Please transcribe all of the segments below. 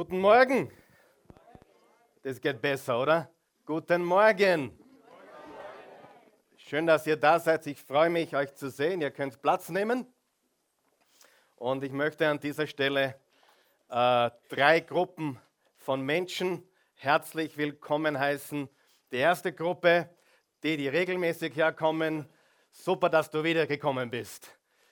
Guten Morgen. Das geht besser, oder? Guten Morgen. Schön, dass ihr da seid. Ich freue mich, euch zu sehen. Ihr könnt Platz nehmen. Und ich möchte an dieser Stelle äh, drei Gruppen von Menschen herzlich willkommen heißen. Die erste Gruppe, die, die regelmäßig herkommen. Super, dass du wiedergekommen bist.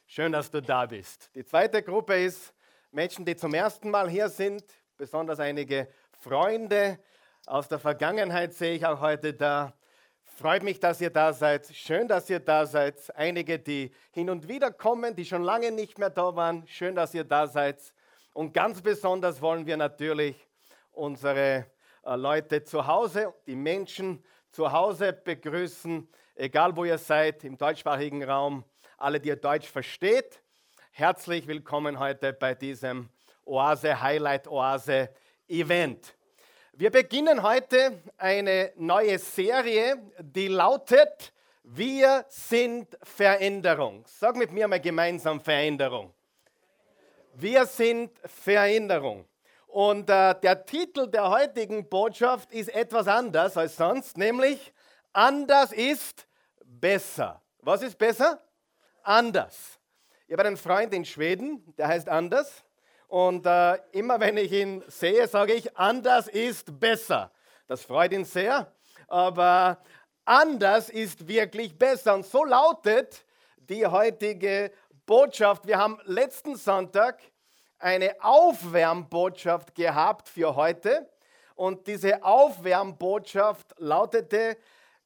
Schön, dass du da bist. Die zweite Gruppe ist Menschen, die zum ersten Mal hier sind, besonders einige Freunde aus der Vergangenheit sehe ich auch heute da. Freut mich, dass ihr da seid. Schön, dass ihr da seid. Einige, die hin und wieder kommen, die schon lange nicht mehr da waren. Schön, dass ihr da seid. Und ganz besonders wollen wir natürlich unsere äh, Leute zu Hause, die Menschen zu Hause begrüßen, egal wo ihr seid, im deutschsprachigen Raum alle, die ihr Deutsch versteht. Herzlich willkommen heute bei diesem Oase Highlight Oase Event. Wir beginnen heute eine neue Serie, die lautet Wir sind Veränderung. Sag mit mir mal gemeinsam Veränderung. Wir sind Veränderung. Und äh, der Titel der heutigen Botschaft ist etwas anders als sonst, nämlich Anders ist besser. Was ist besser? anders. Ich habe einen Freund in Schweden, der heißt Anders. Und äh, immer wenn ich ihn sehe, sage ich, anders ist besser. Das freut ihn sehr. Aber anders ist wirklich besser. Und so lautet die heutige Botschaft. Wir haben letzten Sonntag eine Aufwärmbotschaft gehabt für heute. Und diese Aufwärmbotschaft lautete,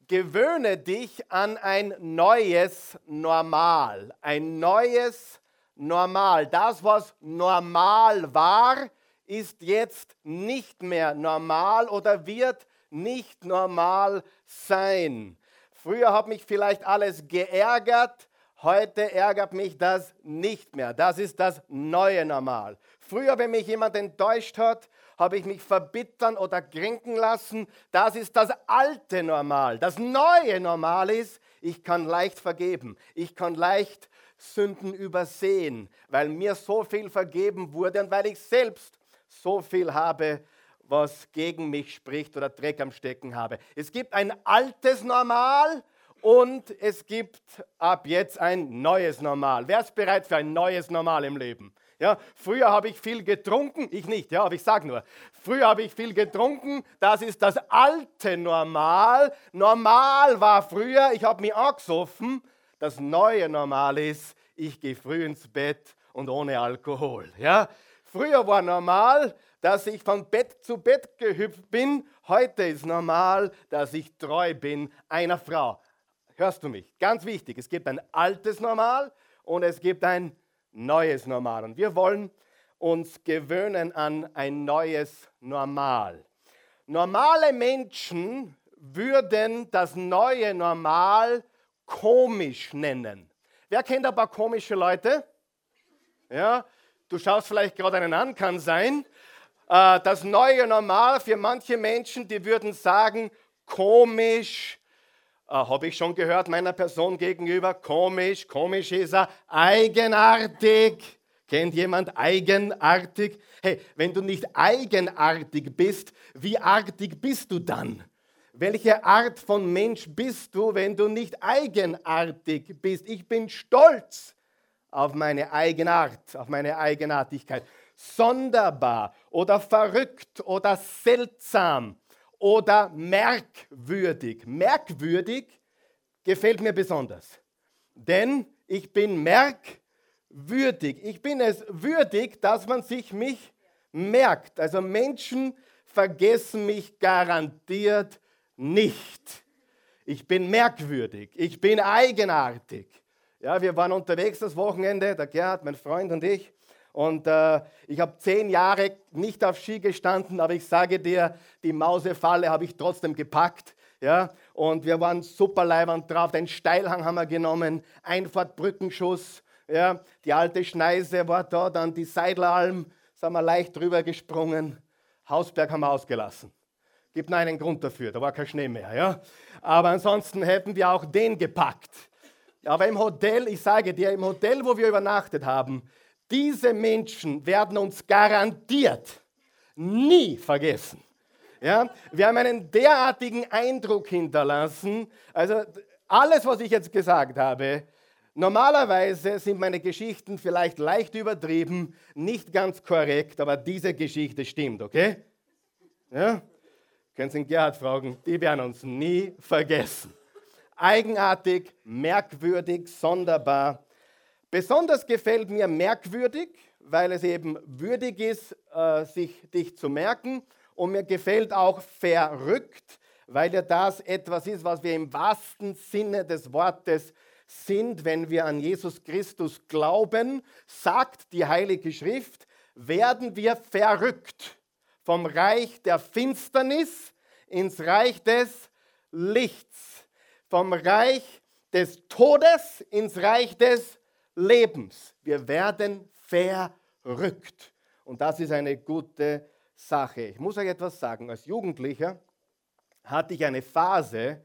gewöhne dich an ein neues Normal. Ein neues Normal. Das, was normal war, ist jetzt nicht mehr normal oder wird nicht normal sein. Früher hat mich vielleicht alles geärgert, heute ärgert mich das nicht mehr. Das ist das neue Normal. Früher, wenn mich jemand enttäuscht hat, habe ich mich verbittern oder kränken lassen. Das ist das alte Normal. Das neue Normal ist, ich kann leicht vergeben. Ich kann leicht Sünden übersehen, weil mir so viel vergeben wurde und weil ich selbst so viel habe, was gegen mich spricht oder Dreck am Stecken habe. Es gibt ein altes Normal und es gibt ab jetzt ein neues Normal. Wer ist bereit für ein neues Normal im Leben? Ja, früher habe ich viel getrunken, ich nicht, ja, aber ich sage nur, früher habe ich viel getrunken, das ist das alte Normal. Normal war früher, ich habe mich angesoffen, das neue Normal ist, ich gehe früh ins Bett und ohne Alkohol. Ja? Früher war normal, dass ich von Bett zu Bett gehüpft bin, heute ist normal, dass ich treu bin einer Frau. Hörst du mich? Ganz wichtig, es gibt ein altes Normal und es gibt ein neues Normal. Und wir wollen uns gewöhnen an ein neues Normal. Normale Menschen würden das neue Normal komisch nennen. Wer kennt ein paar komische Leute? Ja, du schaust vielleicht gerade einen an, kann sein. Äh, das neue Normal für manche Menschen, die würden sagen, komisch, äh, habe ich schon gehört meiner Person gegenüber, komisch, komisch ist er, eigenartig. Kennt jemand eigenartig? Hey, wenn du nicht eigenartig bist, wie artig bist du dann? Welche Art von Mensch bist du, wenn du nicht eigenartig bist? Ich bin stolz auf meine Eigenart, auf meine Eigenartigkeit. Sonderbar oder verrückt oder seltsam oder merkwürdig. Merkwürdig gefällt mir besonders, denn ich bin merkwürdig. Ich bin es würdig, dass man sich mich merkt. Also Menschen vergessen mich garantiert nicht. Ich bin merkwürdig, ich bin eigenartig. Ja, wir waren unterwegs das Wochenende, der Gerhard, mein Freund und ich. Und äh, ich habe zehn Jahre nicht auf Ski gestanden, aber ich sage dir, die Mausefalle habe ich trotzdem gepackt. Ja? Und wir waren super leibend drauf. Den Steilhang haben wir genommen, Einfahrtbrückenschuss. Ja? Die alte Schneise war da, dann die Seidleralm, sind wir leicht drüber gesprungen. Hausberg haben wir ausgelassen. Gibt nur einen Grund dafür, da war kein Schnee mehr. Ja? Aber ansonsten hätten wir auch den gepackt. Aber im Hotel, ich sage dir, im Hotel, wo wir übernachtet haben, diese Menschen werden uns garantiert nie vergessen. Ja, wir haben einen derartigen Eindruck hinterlassen. Also alles, was ich jetzt gesagt habe, normalerweise sind meine Geschichten vielleicht leicht übertrieben, nicht ganz korrekt, aber diese Geschichte stimmt, okay? Ja? Können Sie den Gerhard fragen, die werden uns nie vergessen. Eigenartig, merkwürdig, sonderbar. Besonders gefällt mir merkwürdig, weil es eben würdig ist, äh, sich dich zu merken. Und mir gefällt auch verrückt, weil ja das etwas ist, was wir im wahrsten Sinne des Wortes sind, wenn wir an Jesus Christus glauben, sagt die Heilige Schrift, werden wir verrückt vom Reich der Finsternis ins Reich des Lichts, vom Reich des Todes ins Reich des Lebens. Wir werden verrückt. Und das ist eine gute Sache. Ich muss euch etwas sagen. Als Jugendlicher hatte ich eine Phase,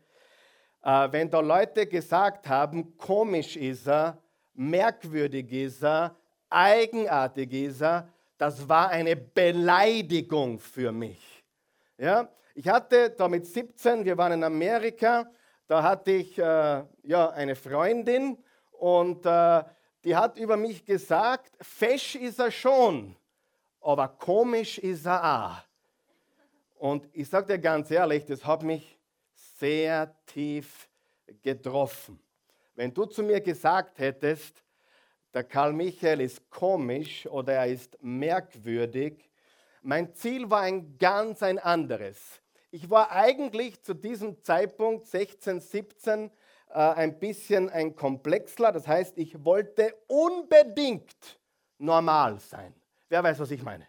äh, wenn da Leute gesagt haben, komisch ist er, merkwürdig ist er, eigenartig ist er, das war eine Beleidigung für mich. Ja? Ich hatte da mit 17, wir waren in Amerika, da hatte ich äh, ja, eine Freundin und äh, die hat über mich gesagt, fesch ist er schon, aber komisch ist er auch. Und ich sage dir ganz ehrlich, das hat mich sehr tief getroffen. Wenn du zu mir gesagt hättest, der Karl Michael ist komisch oder er ist merkwürdig, mein Ziel war ein ganz ein anderes. Ich war eigentlich zu diesem Zeitpunkt 16, 17 äh, ein bisschen ein Komplexler. Das heißt, ich wollte unbedingt normal sein. Wer weiß, was ich meine?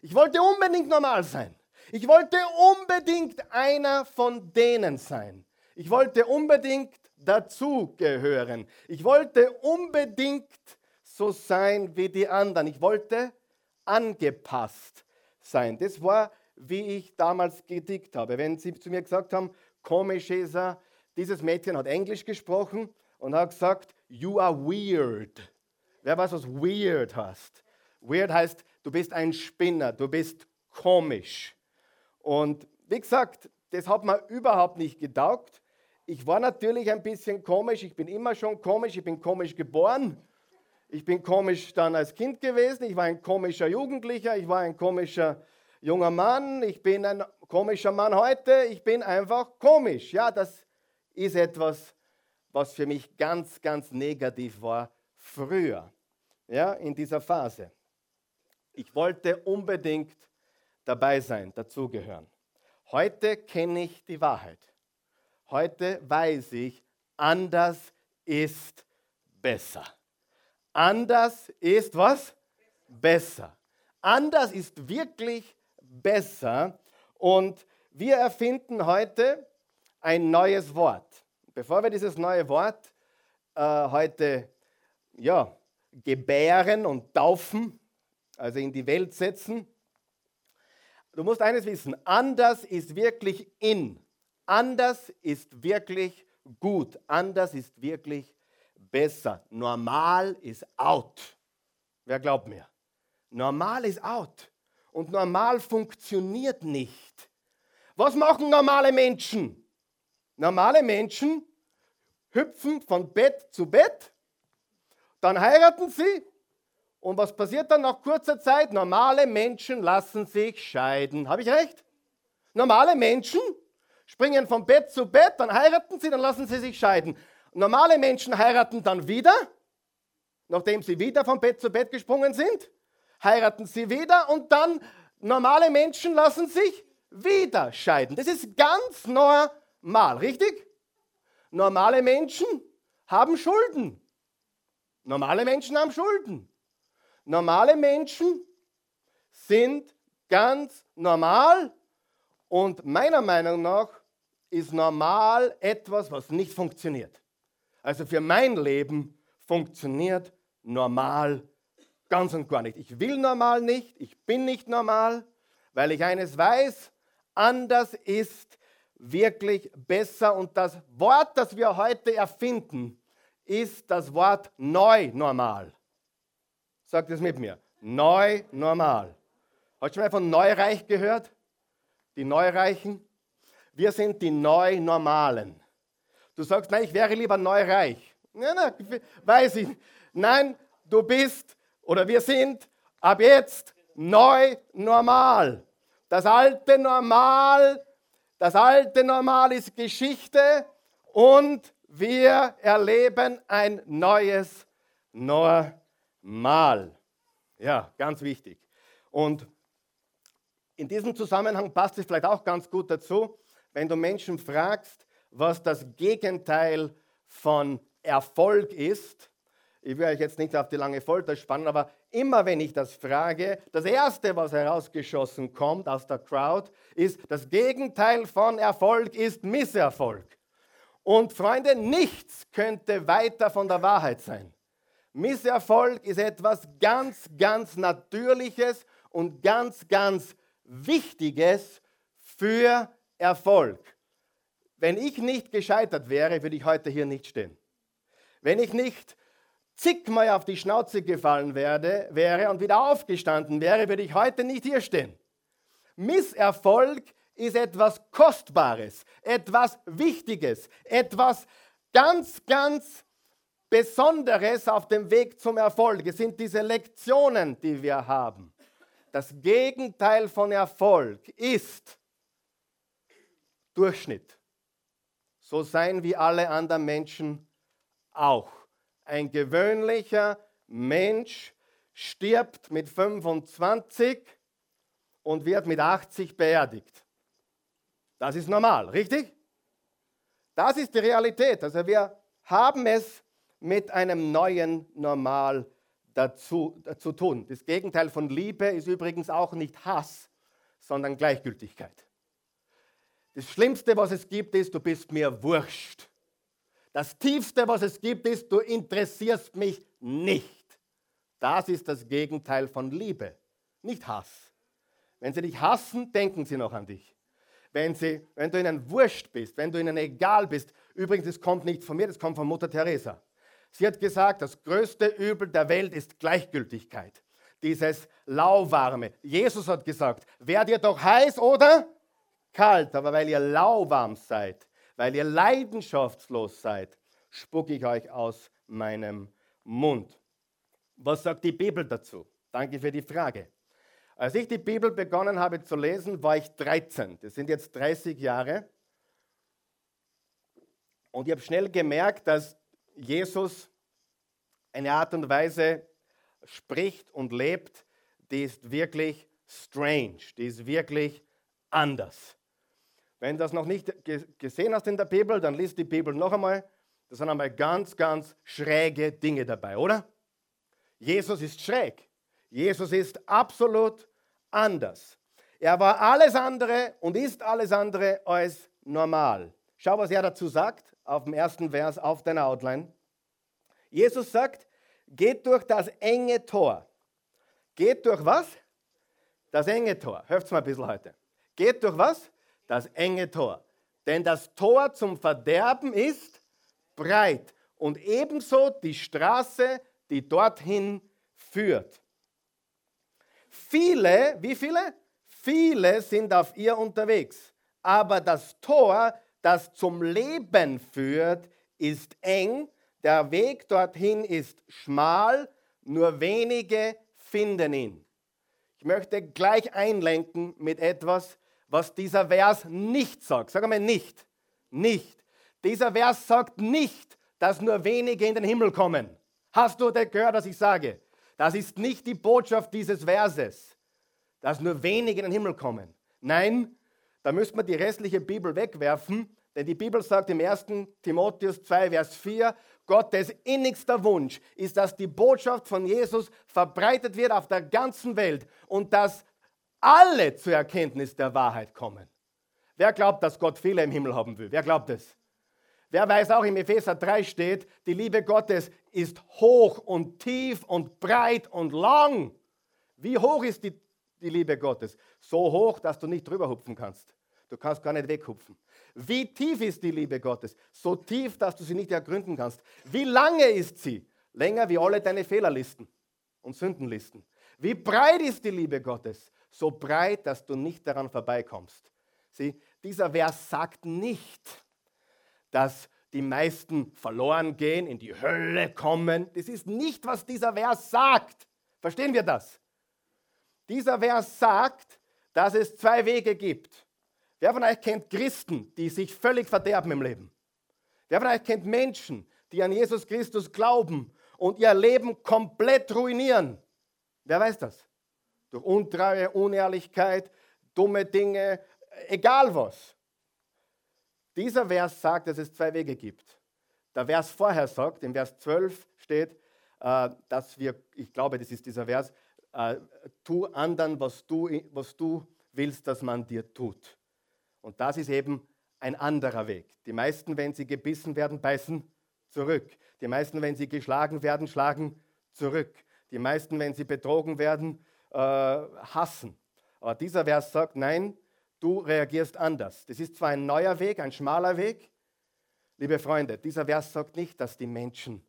Ich wollte unbedingt normal sein. Ich wollte unbedingt einer von denen sein. Ich wollte unbedingt dazugehören. Ich wollte unbedingt so sein wie die anderen. Ich wollte angepasst sein. Das war, wie ich damals gedickt habe. Wenn sie zu mir gesagt haben, komisch ist er, dieses Mädchen hat Englisch gesprochen und hat gesagt, you are weird. Wer weiß, was weird heißt? Weird heißt, du bist ein Spinner, du bist komisch. Und wie gesagt, das hat mir überhaupt nicht getaugt. Ich war natürlich ein bisschen komisch, ich bin immer schon komisch, ich bin komisch geboren. Ich bin komisch dann als Kind gewesen, ich war ein komischer Jugendlicher, ich war ein komischer junger Mann, ich bin ein komischer Mann heute, ich bin einfach komisch. Ja, das ist etwas, was für mich ganz, ganz negativ war früher, ja, in dieser Phase. Ich wollte unbedingt dabei sein, dazugehören. Heute kenne ich die Wahrheit. Heute weiß ich, anders ist besser. Anders ist was? Besser. Anders ist wirklich besser. Und wir erfinden heute ein neues Wort. Bevor wir dieses neue Wort äh, heute ja, gebären und taufen, also in die Welt setzen. Du musst eines wissen, anders ist wirklich in. Anders ist wirklich gut. Anders ist wirklich besser. Normal ist out. Wer glaubt mir? Normal ist out. Und normal funktioniert nicht. Was machen normale Menschen? Normale Menschen hüpfen von Bett zu Bett, dann heiraten sie und was passiert dann nach kurzer Zeit? Normale Menschen lassen sich scheiden. Habe ich recht? Normale Menschen springen von Bett zu Bett, dann heiraten sie, dann lassen sie sich scheiden. Normale Menschen heiraten dann wieder, nachdem sie wieder von Bett zu Bett gesprungen sind, heiraten sie wieder und dann normale Menschen lassen sich wieder scheiden. Das ist ganz normal, richtig? Normale Menschen haben Schulden. Normale Menschen haben Schulden. Normale Menschen sind ganz normal und meiner Meinung nach ist normal etwas, was nicht funktioniert. Also für mein Leben funktioniert normal ganz und gar nicht. Ich will normal nicht, ich bin nicht normal, weil ich eines weiß, anders ist wirklich besser und das Wort, das wir heute erfinden, ist das Wort neu normal. Sagt es mit mir. Neu, normal. Hast du schon mal von Neureich gehört? Die Neureichen? Wir sind die Neunormalen. Du sagst, nein, ich wäre lieber neureich. Nein, nein, weiß ich. Nein, du bist oder wir sind ab jetzt neu normal. Das alte Normal, das alte Normal ist Geschichte und wir erleben ein neues Normal. Ja, ganz wichtig. Und in diesem Zusammenhang passt es vielleicht auch ganz gut dazu, wenn du Menschen fragst, was das Gegenteil von Erfolg ist. Ich will euch jetzt nicht auf die lange Folter spannen, aber immer wenn ich das frage, das Erste, was herausgeschossen kommt aus der Crowd, ist, das Gegenteil von Erfolg ist Misserfolg. Und Freunde, nichts könnte weiter von der Wahrheit sein. Misserfolg ist etwas ganz, ganz Natürliches und ganz, ganz Wichtiges für Erfolg. Wenn ich nicht gescheitert wäre, würde ich heute hier nicht stehen. Wenn ich nicht zigmal auf die Schnauze gefallen werde, wäre und wieder aufgestanden wäre, würde ich heute nicht hier stehen. Misserfolg ist etwas Kostbares, etwas Wichtiges, etwas ganz, ganz Besonderes auf dem Weg zum Erfolg. Es sind diese Lektionen, die wir haben. Das Gegenteil von Erfolg ist Durchschnitt. So sein wie alle anderen Menschen auch. Ein gewöhnlicher Mensch stirbt mit 25 und wird mit 80 beerdigt. Das ist normal, richtig? Das ist die Realität. Also wir haben es mit einem neuen Normal dazu, zu tun. Das Gegenteil von Liebe ist übrigens auch nicht Hass, sondern Gleichgültigkeit. Das Schlimmste, was es gibt, ist, du bist mir wurscht. Das Tiefste, was es gibt, ist, du interessierst mich nicht. Das ist das Gegenteil von Liebe, nicht Hass. Wenn sie dich hassen, denken sie noch an dich wenn, sie, wenn du ihnen wurscht bist, wenn du ihnen egal bist. Übrigens, das kommt nicht von mir, das kommt von Mutter Teresa. Sie hat gesagt, das größte Übel der Welt ist Gleichgültigkeit. Dieses lauwarme. Jesus hat gesagt, werdet ihr doch heiß oder kalt, aber weil ihr lauwarm seid, weil ihr leidenschaftslos seid, spucke ich euch aus meinem Mund. Was sagt die Bibel dazu? Danke für die Frage. Als ich die Bibel begonnen habe zu lesen, war ich 13. Das sind jetzt 30 Jahre. Und ich habe schnell gemerkt, dass Jesus eine Art und Weise spricht und lebt, die ist wirklich strange, die ist wirklich anders. Wenn du das noch nicht gesehen hast in der Bibel, dann liest die Bibel noch einmal. Da sind einmal ganz, ganz schräge Dinge dabei, oder? Jesus ist schräg. Jesus ist absolut anders. Er war alles andere und ist alles andere als normal. Schau, was er dazu sagt auf dem ersten Vers auf deiner Outline. Jesus sagt, geht durch das enge Tor. Geht durch was? Das enge Tor. Hört mal ein bisschen heute. Geht durch was? Das enge Tor. Denn das Tor zum Verderben ist breit und ebenso die Straße, die dorthin führt. Viele, wie viele? Viele sind auf ihr unterwegs. Aber das Tor, das zum Leben führt, ist eng. Der Weg dorthin ist schmal. Nur wenige finden ihn. Ich möchte gleich einlenken mit etwas, was dieser Vers nicht sagt. Sag einmal nicht. Nicht. Dieser Vers sagt nicht, dass nur wenige in den Himmel kommen. Hast du gehört, was ich sage? Das ist nicht die Botschaft dieses Verses, dass nur wenige in den Himmel kommen. Nein, da müsste man die restliche Bibel wegwerfen, denn die Bibel sagt im 1. Timotheus 2, Vers 4, Gottes innigster Wunsch ist, dass die Botschaft von Jesus verbreitet wird auf der ganzen Welt und dass alle zur Erkenntnis der Wahrheit kommen. Wer glaubt, dass Gott viele im Himmel haben will? Wer glaubt es? Wer weiß auch, im Epheser 3 steht, die Liebe Gottes ist hoch und tief und breit und lang. Wie hoch ist die, die Liebe Gottes? So hoch, dass du nicht drüber hupfen kannst. Du kannst gar nicht weghupfen. Wie tief ist die Liebe Gottes? So tief, dass du sie nicht ergründen kannst. Wie lange ist sie? Länger wie alle deine Fehlerlisten und Sündenlisten. Wie breit ist die Liebe Gottes? so breit, dass du nicht daran vorbeikommst. Sieh, dieser Vers sagt nicht, dass die meisten verloren gehen, in die Hölle kommen. Das ist nicht, was dieser Vers sagt. Verstehen wir das? Dieser Vers sagt, dass es zwei Wege gibt. Wer von euch kennt Christen, die sich völlig verderben im Leben? Wer von euch kennt Menschen, die an Jesus Christus glauben und ihr Leben komplett ruinieren? Wer weiß das? Durch Untreue, Unehrlichkeit, dumme Dinge, egal was. Dieser Vers sagt, dass es zwei Wege gibt. Der Vers vorher sagt, im Vers 12 steht, äh, dass wir, ich glaube, das ist dieser Vers, äh, tu anderen, was du, was du willst, dass man dir tut. Und das ist eben ein anderer Weg. Die meisten, wenn sie gebissen werden, beißen zurück. Die meisten, wenn sie geschlagen werden, schlagen zurück. Die meisten, wenn sie betrogen werden, äh, hassen. Aber dieser Vers sagt, nein, du reagierst anders. Das ist zwar ein neuer Weg, ein schmaler Weg. Liebe Freunde, dieser Vers sagt nicht, dass die Menschen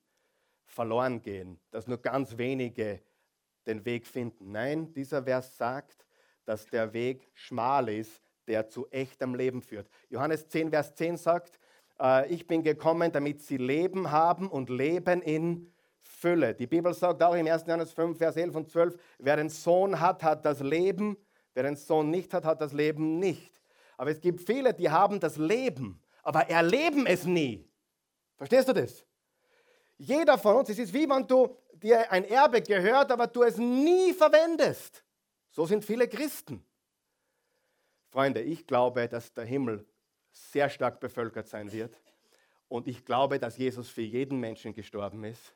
verloren gehen, dass nur ganz wenige den Weg finden. Nein, dieser Vers sagt, dass der Weg schmal ist, der zu echtem Leben führt. Johannes 10, Vers 10 sagt, äh, ich bin gekommen, damit sie Leben haben und Leben in Fülle. Die Bibel sagt auch im 1. Johannes 5, Vers 11 und 12, wer den Sohn hat, hat das Leben Wer den Sohn nicht hat, hat das Leben nicht. Aber es gibt viele, die haben das Leben, aber erleben es nie. Verstehst du das? Jeder von uns, es ist wie wenn du dir ein Erbe gehört, aber du es nie verwendest. So sind viele Christen. Freunde, ich glaube, dass der Himmel sehr stark bevölkert sein wird. Und ich glaube, dass Jesus für jeden Menschen gestorben ist.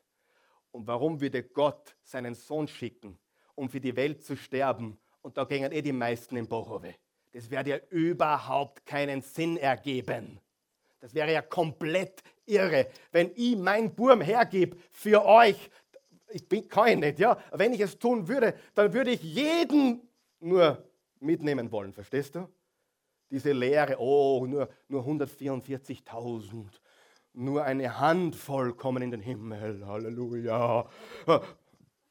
Und warum würde Gott seinen Sohn schicken, um für die Welt zu sterben und da gingen eh die meisten in Bochove. Das würde ja überhaupt keinen Sinn ergeben. Das wäre ja komplett irre, wenn ich mein Burm hergebe für euch. Ich bin kein nicht, ja. Wenn ich es tun würde, dann würde ich jeden nur mitnehmen wollen, verstehst du? Diese Lehre, oh, nur, nur 144.000, nur eine Handvoll kommen in den Himmel, Halleluja.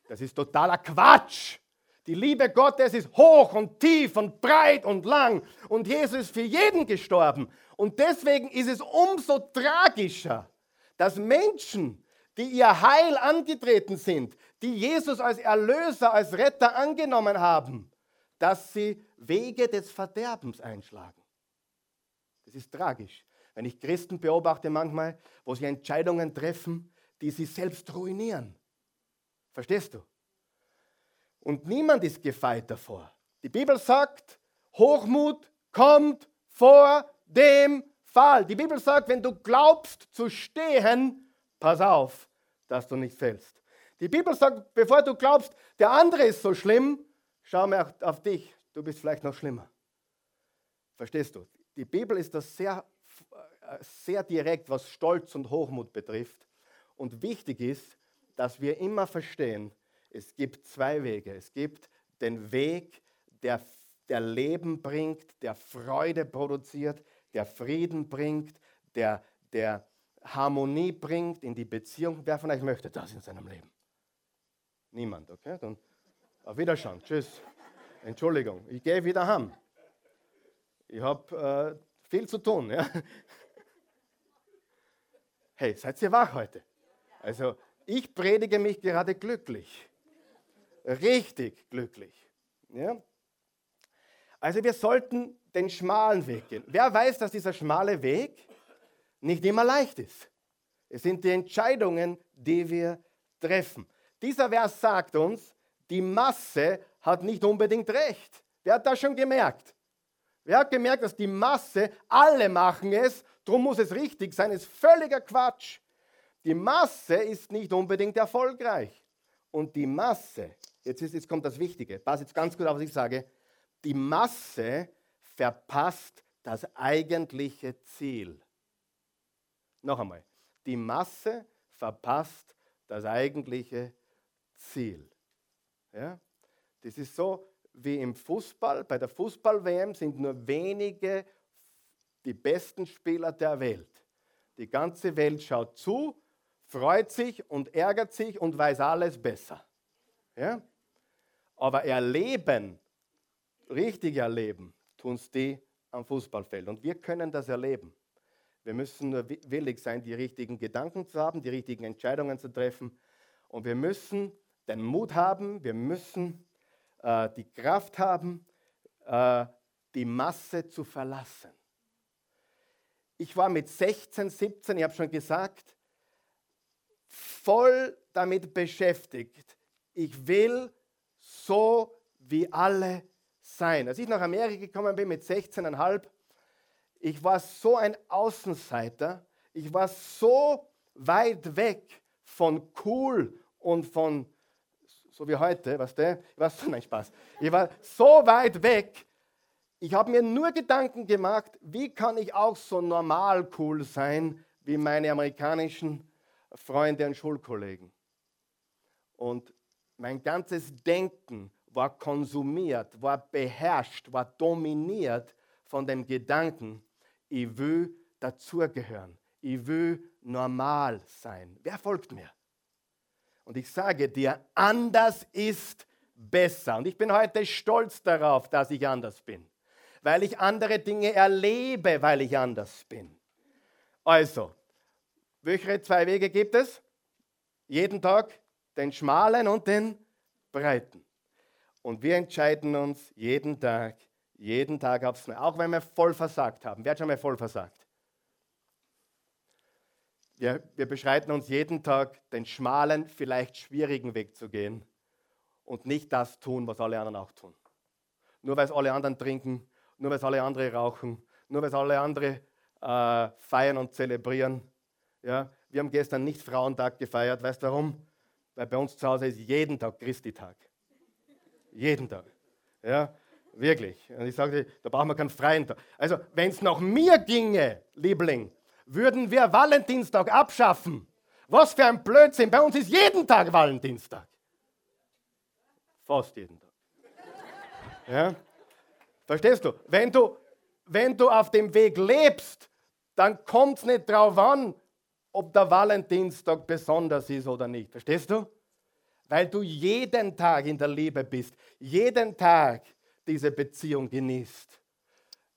Das ist totaler Quatsch. Die Liebe Gottes ist hoch und tief und breit und lang. Und Jesus ist für jeden gestorben. Und deswegen ist es umso tragischer, dass Menschen, die ihr Heil angetreten sind, die Jesus als Erlöser, als Retter angenommen haben, dass sie Wege des Verderbens einschlagen. Das ist tragisch. Wenn ich Christen beobachte manchmal, wo sie Entscheidungen treffen, die sie selbst ruinieren. Verstehst du? Und niemand ist gefeit davor. Die Bibel sagt, Hochmut kommt vor dem Fall. Die Bibel sagt, wenn du glaubst zu stehen, pass auf, dass du nicht fällst. Die Bibel sagt, bevor du glaubst, der andere ist so schlimm, schau mal auf dich, du bist vielleicht noch schlimmer. Verstehst du? Die Bibel ist das sehr, sehr direkt, was Stolz und Hochmut betrifft. Und wichtig ist, dass wir immer verstehen, es gibt zwei Wege. Es gibt den Weg, der, der Leben bringt, der Freude produziert, der Frieden bringt, der, der Harmonie bringt in die Beziehung. Wer von euch möchte das in seinem Leben? Niemand, okay? Dann auf Wiederschauen. Tschüss. Entschuldigung, ich gehe wieder heim. Ich habe äh, viel zu tun. Ja? Hey, seid ihr wach heute? Also, ich predige mich gerade glücklich richtig glücklich. Ja? Also wir sollten den schmalen Weg gehen. Wer weiß, dass dieser schmale Weg nicht immer leicht ist? Es sind die Entscheidungen, die wir treffen. Dieser Vers sagt uns, die Masse hat nicht unbedingt recht. Wer hat das schon gemerkt? Wer hat gemerkt, dass die Masse, alle machen es, darum muss es richtig sein, ist völliger Quatsch. Die Masse ist nicht unbedingt erfolgreich. Und die Masse jetzt, ist, jetzt kommt das Wichtige, pass jetzt ganz gut auf, was ich sage, die Masse verpasst das eigentliche Ziel. Noch einmal, die Masse verpasst das eigentliche Ziel. Ja? Das ist so wie im Fußball. Bei der Fußball-WM sind nur wenige die besten Spieler der Welt. Die ganze Welt schaut zu, freut sich und ärgert sich und weiß alles besser. Ja? Aber erleben richtig erleben, tun es die am Fußballfeld. Und wir können das erleben. Wir müssen nur willig sein, die richtigen Gedanken zu haben, die richtigen Entscheidungen zu treffen. Und wir müssen den Mut haben, wir müssen äh, die Kraft haben, äh, die Masse zu verlassen. Ich war mit 16, 17, ich habe schon gesagt, voll damit beschäftigt. Ich will so wie alle sein. Als ich nach Amerika gekommen bin mit 16,5, ich war so ein Außenseiter, ich war so weit weg von cool und von, so wie heute, was der, ich war nein, Spaß, ich war so weit weg, ich habe mir nur Gedanken gemacht, wie kann ich auch so normal cool sein wie meine amerikanischen Freunde und Schulkollegen. Und mein ganzes Denken war konsumiert, war beherrscht, war dominiert von dem Gedanken, ich will dazugehören, ich will normal sein. Wer folgt mir? Und ich sage dir, anders ist besser. Und ich bin heute stolz darauf, dass ich anders bin, weil ich andere Dinge erlebe, weil ich anders bin. Also, welche zwei Wege gibt es? Jeden Tag den schmalen und den breiten. Und wir entscheiden uns jeden Tag, jeden Tag aufs Neue, auch wenn wir voll versagt haben. Wer hat schon mal voll versagt? Wir, wir beschreiten uns jeden Tag, den schmalen, vielleicht schwierigen Weg zu gehen und nicht das tun, was alle anderen auch tun. Nur weil es alle anderen trinken, nur weil es alle anderen rauchen, nur weil es alle anderen äh, feiern und zelebrieren. Ja, wir haben gestern nicht Frauentag gefeiert. Weißt du warum? Weil bei uns zu Hause ist jeden Tag Christi-Tag. Jeden Tag. Ja, wirklich. Und ich sage, da brauchen wir keinen freien Tag. Also, wenn es nach mir ginge, Liebling, würden wir Valentinstag abschaffen. Was für ein Blödsinn. Bei uns ist jeden Tag Valentinstag. Fast jeden Tag. Ja? Verstehst du? Wenn du, wenn du auf dem Weg lebst, dann kommt es nicht darauf an, ob der Valentinstag besonders ist oder nicht. Verstehst du? Weil du jeden Tag in der Liebe bist, jeden Tag diese Beziehung genießt.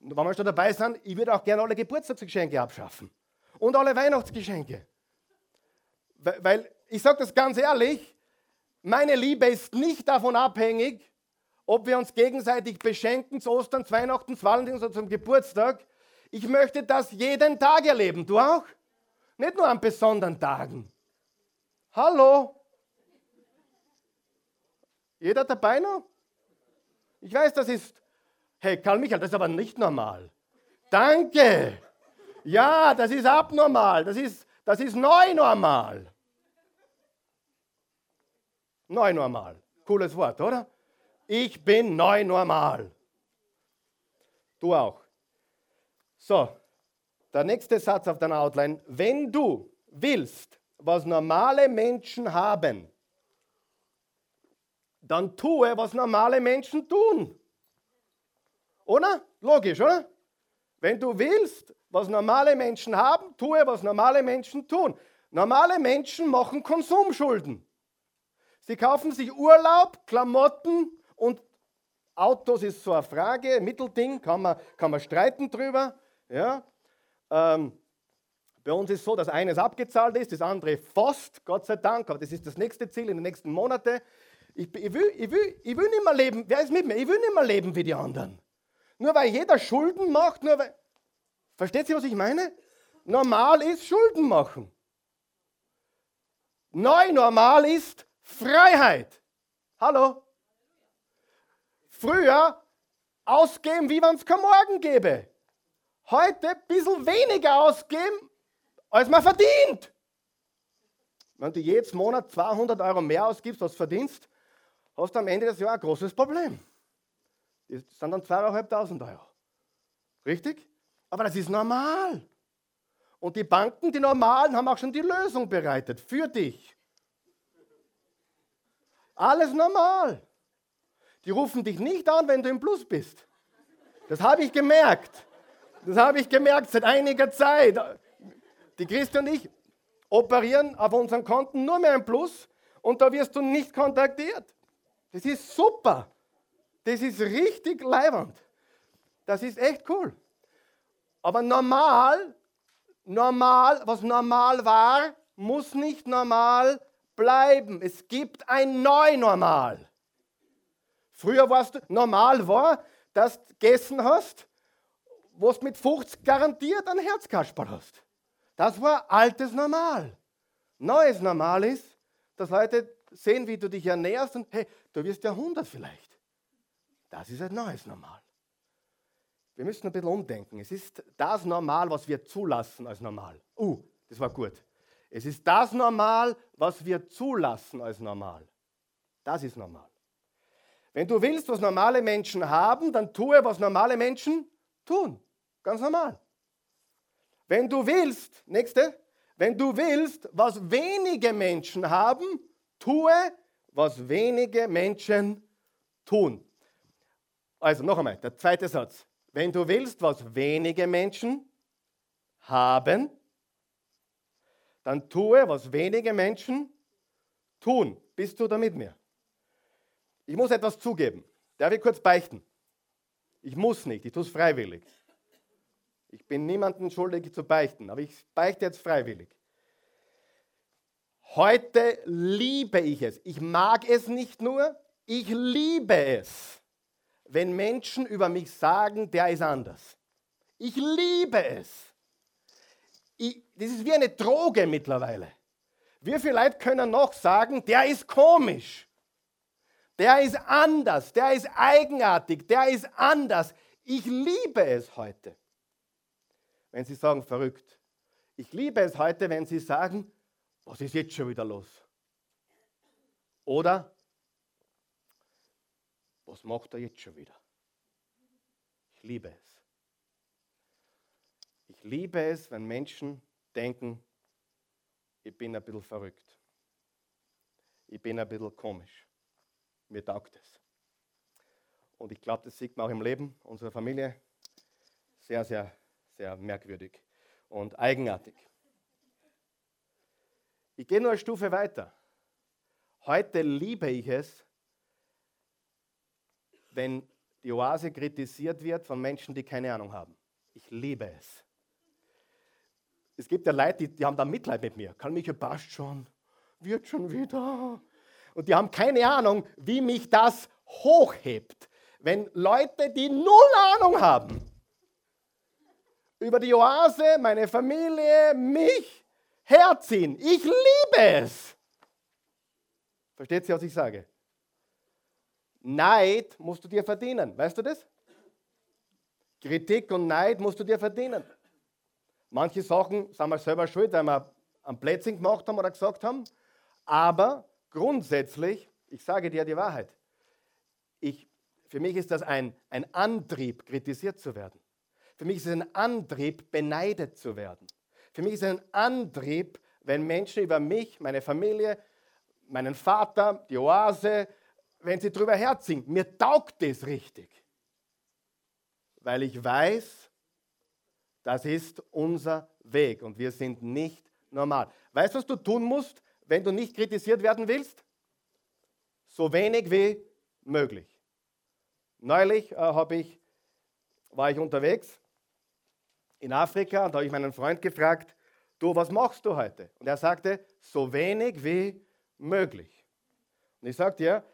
Und wenn wir schon dabei sind, ich würde auch gerne alle Geburtstagsgeschenke abschaffen und alle Weihnachtsgeschenke. Weil ich sage das ganz ehrlich, meine Liebe ist nicht davon abhängig, ob wir uns gegenseitig beschenken zu Ostern, zu Weihnachten, zu Valentin oder zum Geburtstag. Ich möchte das jeden Tag erleben. Du auch? Nicht nur an besonderen Tagen. Hallo? Jeder dabei noch? Ich weiß, das ist, hey Karl Michael, das ist aber nicht normal. Danke. Ja, das ist abnormal. Das ist, das ist neu normal. Neu normal. Cooles Wort, oder? Ich bin neu normal. Du auch. So, der nächste Satz auf deiner Outline. Wenn du willst, was normale Menschen haben, dann tue, was normale Menschen tun. Oder? Logisch, oder? Wenn du willst, was normale Menschen haben, tue, was normale Menschen tun. Normale Menschen machen Konsumschulden. Sie kaufen sich Urlaub, Klamotten und Autos ist so eine Frage, Mittelding, kann man, kann man streiten drüber. Ja? Ähm, bei uns ist so, dass eines abgezahlt ist, das andere fast, Gott sei Dank, aber das ist das nächste Ziel in den nächsten Monaten. Ich, ich, will, ich, will, ich will nicht mehr leben, wer ist mit mir? Ich will nicht mehr leben wie die anderen. Nur weil jeder Schulden macht, nur weil. Versteht ihr, was ich meine? Normal ist Schulden machen. Neu normal ist Freiheit. Hallo? Früher ausgeben, wie wenn es kein Morgen gäbe heute ein bisschen weniger ausgeben, als man verdient. Wenn du jedes Monat 200 Euro mehr ausgibst, als verdienst, hast du am Ende des Jahres ein großes Problem. Das sind dann 2.500 Euro. Richtig? Aber das ist normal. Und die Banken, die normalen, haben auch schon die Lösung bereitet für dich. Alles normal. Die rufen dich nicht an, wenn du im Plus bist. Das habe ich gemerkt. Das habe ich gemerkt seit einiger Zeit. Die Christi und ich operieren auf unseren Konten nur mehr ein Plus und da wirst du nicht kontaktiert. Das ist super. Das ist richtig leibend. Das ist echt cool. Aber normal, normal, was normal war, muss nicht normal bleiben. Es gibt ein Neunormal. Früher warst du, normal war, dass du gegessen hast, was mit 50 garantiert ein Herzkasperl hast. Das war altes Normal. Neues Normal ist, dass Leute sehen, wie du dich ernährst und hey, du wirst ja 100 vielleicht. Das ist ein neues Normal. Wir müssen ein bisschen umdenken. Es ist das Normal, was wir zulassen als normal. Uh, das war gut. Es ist das Normal, was wir zulassen als normal. Das ist normal. Wenn du willst, was normale Menschen haben, dann tue, was normale Menschen tun. Ganz normal. Wenn du willst, nächste, wenn du willst, was wenige Menschen haben, tue, was wenige Menschen tun. Also noch einmal, der zweite Satz. Wenn du willst, was wenige Menschen haben, dann tue, was wenige Menschen tun. Bist du da mit mir? Ich muss etwas zugeben. Darf ich kurz beichten? Ich muss nicht, ich tue es freiwillig. Ich bin niemandem schuldig zu beichten, aber ich beichte jetzt freiwillig. Heute liebe ich es. Ich mag es nicht nur, ich liebe es, wenn Menschen über mich sagen, der ist anders. Ich liebe es ich, das ist wie eine Droge mittlerweile. Wie viele Leute können noch sagen, der ist komisch, der ist anders, der ist eigenartig, der ist anders. Ich liebe es heute, wenn Sie sagen, verrückt. Ich liebe es heute, wenn Sie sagen, was ist jetzt schon wieder los? Oder, was macht er jetzt schon wieder? Ich liebe es. Ich liebe es, wenn Menschen denken, ich bin ein bisschen verrückt. Ich bin ein bisschen komisch. Mir taugt es. Und ich glaube, das sieht man auch im Leben unserer Familie sehr, sehr, sehr merkwürdig und eigenartig. Ich gehe nur eine Stufe weiter. Heute liebe ich es, wenn die Oase kritisiert wird von Menschen, die keine Ahnung haben. Ich liebe es. Es gibt ja Leute, die, die haben da Mitleid mit mir. Karl Michael passt schon, wird schon wieder. Und die haben keine Ahnung, wie mich das hochhebt. Wenn Leute, die null Ahnung haben, über die Oase, meine Familie, mich herziehen. Ich liebe es. Versteht ihr, was ich sage? Neid musst du dir verdienen. Weißt du das? Kritik und Neid musst du dir verdienen. Manche Sachen sind wir selber schuld, weil wir ein Plätzchen gemacht haben oder gesagt haben. Aber grundsätzlich, ich sage dir die Wahrheit, ich, für mich ist das ein, ein Antrieb, kritisiert zu werden. Für mich ist es ein Antrieb, beneidet zu werden. Für mich ist es ein Antrieb, wenn Menschen über mich, meine Familie, meinen Vater, die Oase, wenn sie drüber herziehen. Mir taugt das richtig. Weil ich weiß, das ist unser Weg und wir sind nicht normal. Weißt du, was du tun musst, wenn du nicht kritisiert werden willst? So wenig wie möglich. Neulich äh, ich, war ich unterwegs in Afrika und da habe ich meinen Freund gefragt, du, was machst du heute? Und er sagte, so wenig wie möglich. Und ich sagte dir,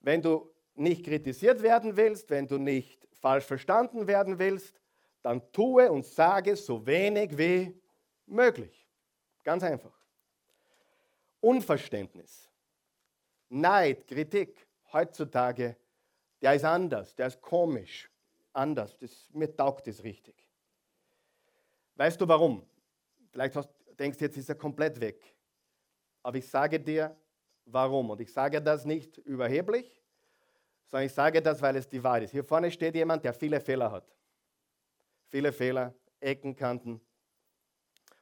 wenn du nicht kritisiert werden willst, wenn du nicht falsch verstanden werden willst, dann tue und sage so wenig wie möglich. Ganz einfach. Unverständnis, Neid, Kritik, heutzutage, der ist anders, der ist komisch, anders. Das, mir taugt das richtig. Weißt du warum? Vielleicht hast, denkst du jetzt, ist er komplett weg. Aber ich sage dir, warum. Und ich sage das nicht überheblich, sondern ich sage das, weil es die Wahrheit ist. Hier vorne steht jemand, der viele Fehler hat. Viele Fehler, Ecken, Kanten.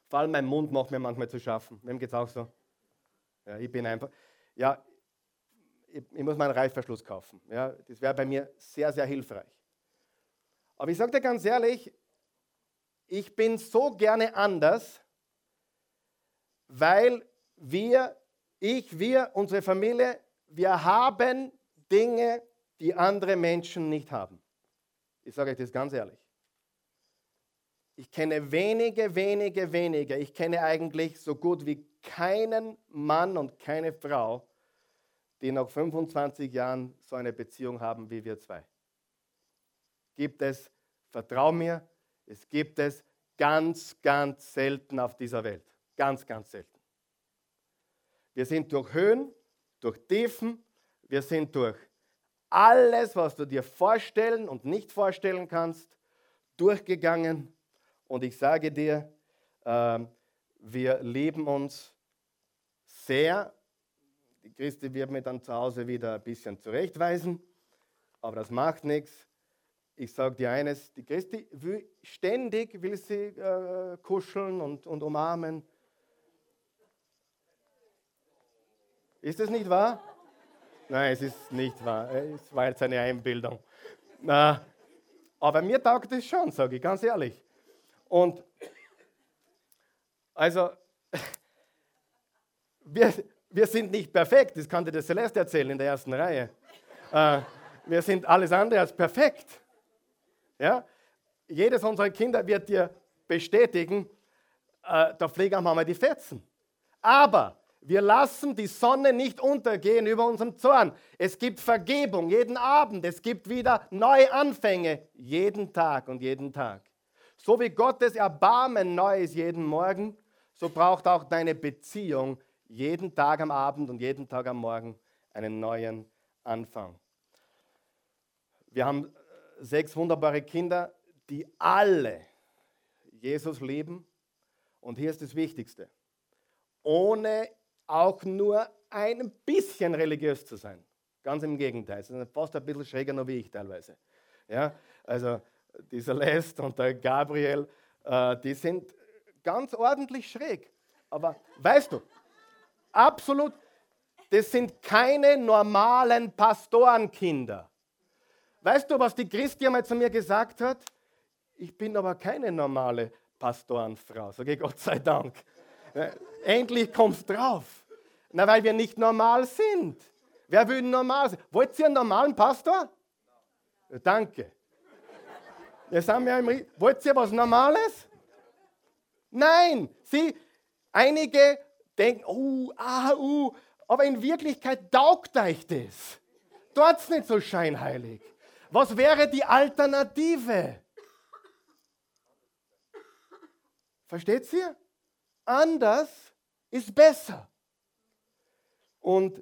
Vor allem mein Mund macht mir manchmal zu schaffen. Wem geht es auch so? Ja, ich bin einfach. Ja, ich, ich muss meinen Reißverschluss kaufen. Ja, das wäre bei mir sehr, sehr hilfreich. Aber ich sage dir ganz ehrlich, ich bin so gerne anders, weil wir, ich, wir, unsere Familie, wir haben Dinge die andere Menschen nicht haben. Ich sage euch das ganz ehrlich. Ich kenne wenige, wenige, wenige. Ich kenne eigentlich so gut wie keinen Mann und keine Frau, die nach 25 Jahren so eine Beziehung haben wie wir zwei. Gibt es, vertrau mir, es gibt es ganz, ganz selten auf dieser Welt. Ganz, ganz selten. Wir sind durch Höhen, durch Tiefen, wir sind durch alles, was du dir vorstellen und nicht vorstellen kannst, durchgegangen. Und ich sage dir, äh, wir lieben uns sehr. Die Christi wird mir dann zu Hause wieder ein bisschen zurechtweisen, aber das macht nichts. Ich sage dir eines, die Christi will ständig will sie äh, kuscheln und, und umarmen. Ist das nicht wahr? Nein, es ist nicht wahr. Es war jetzt eine Einbildung. Aber mir taugt es schon, sage ich ganz ehrlich. Und also, wir, wir sind nicht perfekt, das kann dir der Celeste erzählen in der ersten Reihe. Äh, wir sind alles andere als perfekt. Ja? Jedes unserer Kinder wird dir bestätigen, äh, der Pfleger haben wir die Fetzen. Aber wir lassen die Sonne nicht untergehen über unserem Zorn. Es gibt Vergebung jeden Abend. Es gibt wieder neue Anfänge jeden Tag und jeden Tag. So wie Gottes Erbarmen neu ist jeden Morgen, so braucht auch deine Beziehung jeden Tag am Abend und jeden Tag am Morgen einen neuen Anfang. Wir haben sechs wunderbare Kinder, die alle Jesus lieben. Und hier ist das Wichtigste. Ohne auch nur ein bisschen religiös zu sein. Ganz im Gegenteil. Sie sind fast ein bisschen schräger noch wie ich teilweise. Ja, also dieser Lest und der Gabriel, äh, die sind ganz ordentlich schräg. Aber weißt du, absolut, das sind keine normalen Pastorenkinder. Weißt du, was die Christi einmal zu mir gesagt hat? Ich bin aber keine normale Pastorenfrau. Sage ich Gott sei Dank. Endlich kommst drauf. Na, weil wir nicht normal sind. Wer will normal sein? Wollt ihr einen normalen Pastor? Ja, danke. Jetzt haben wir im Wollt ihr was Normales? Nein. Sie, einige denken, oh, ah, uh, aber in Wirklichkeit taugt euch das. Dort nicht so scheinheilig. Was wäre die Alternative? Versteht ihr? Anders ist besser. Und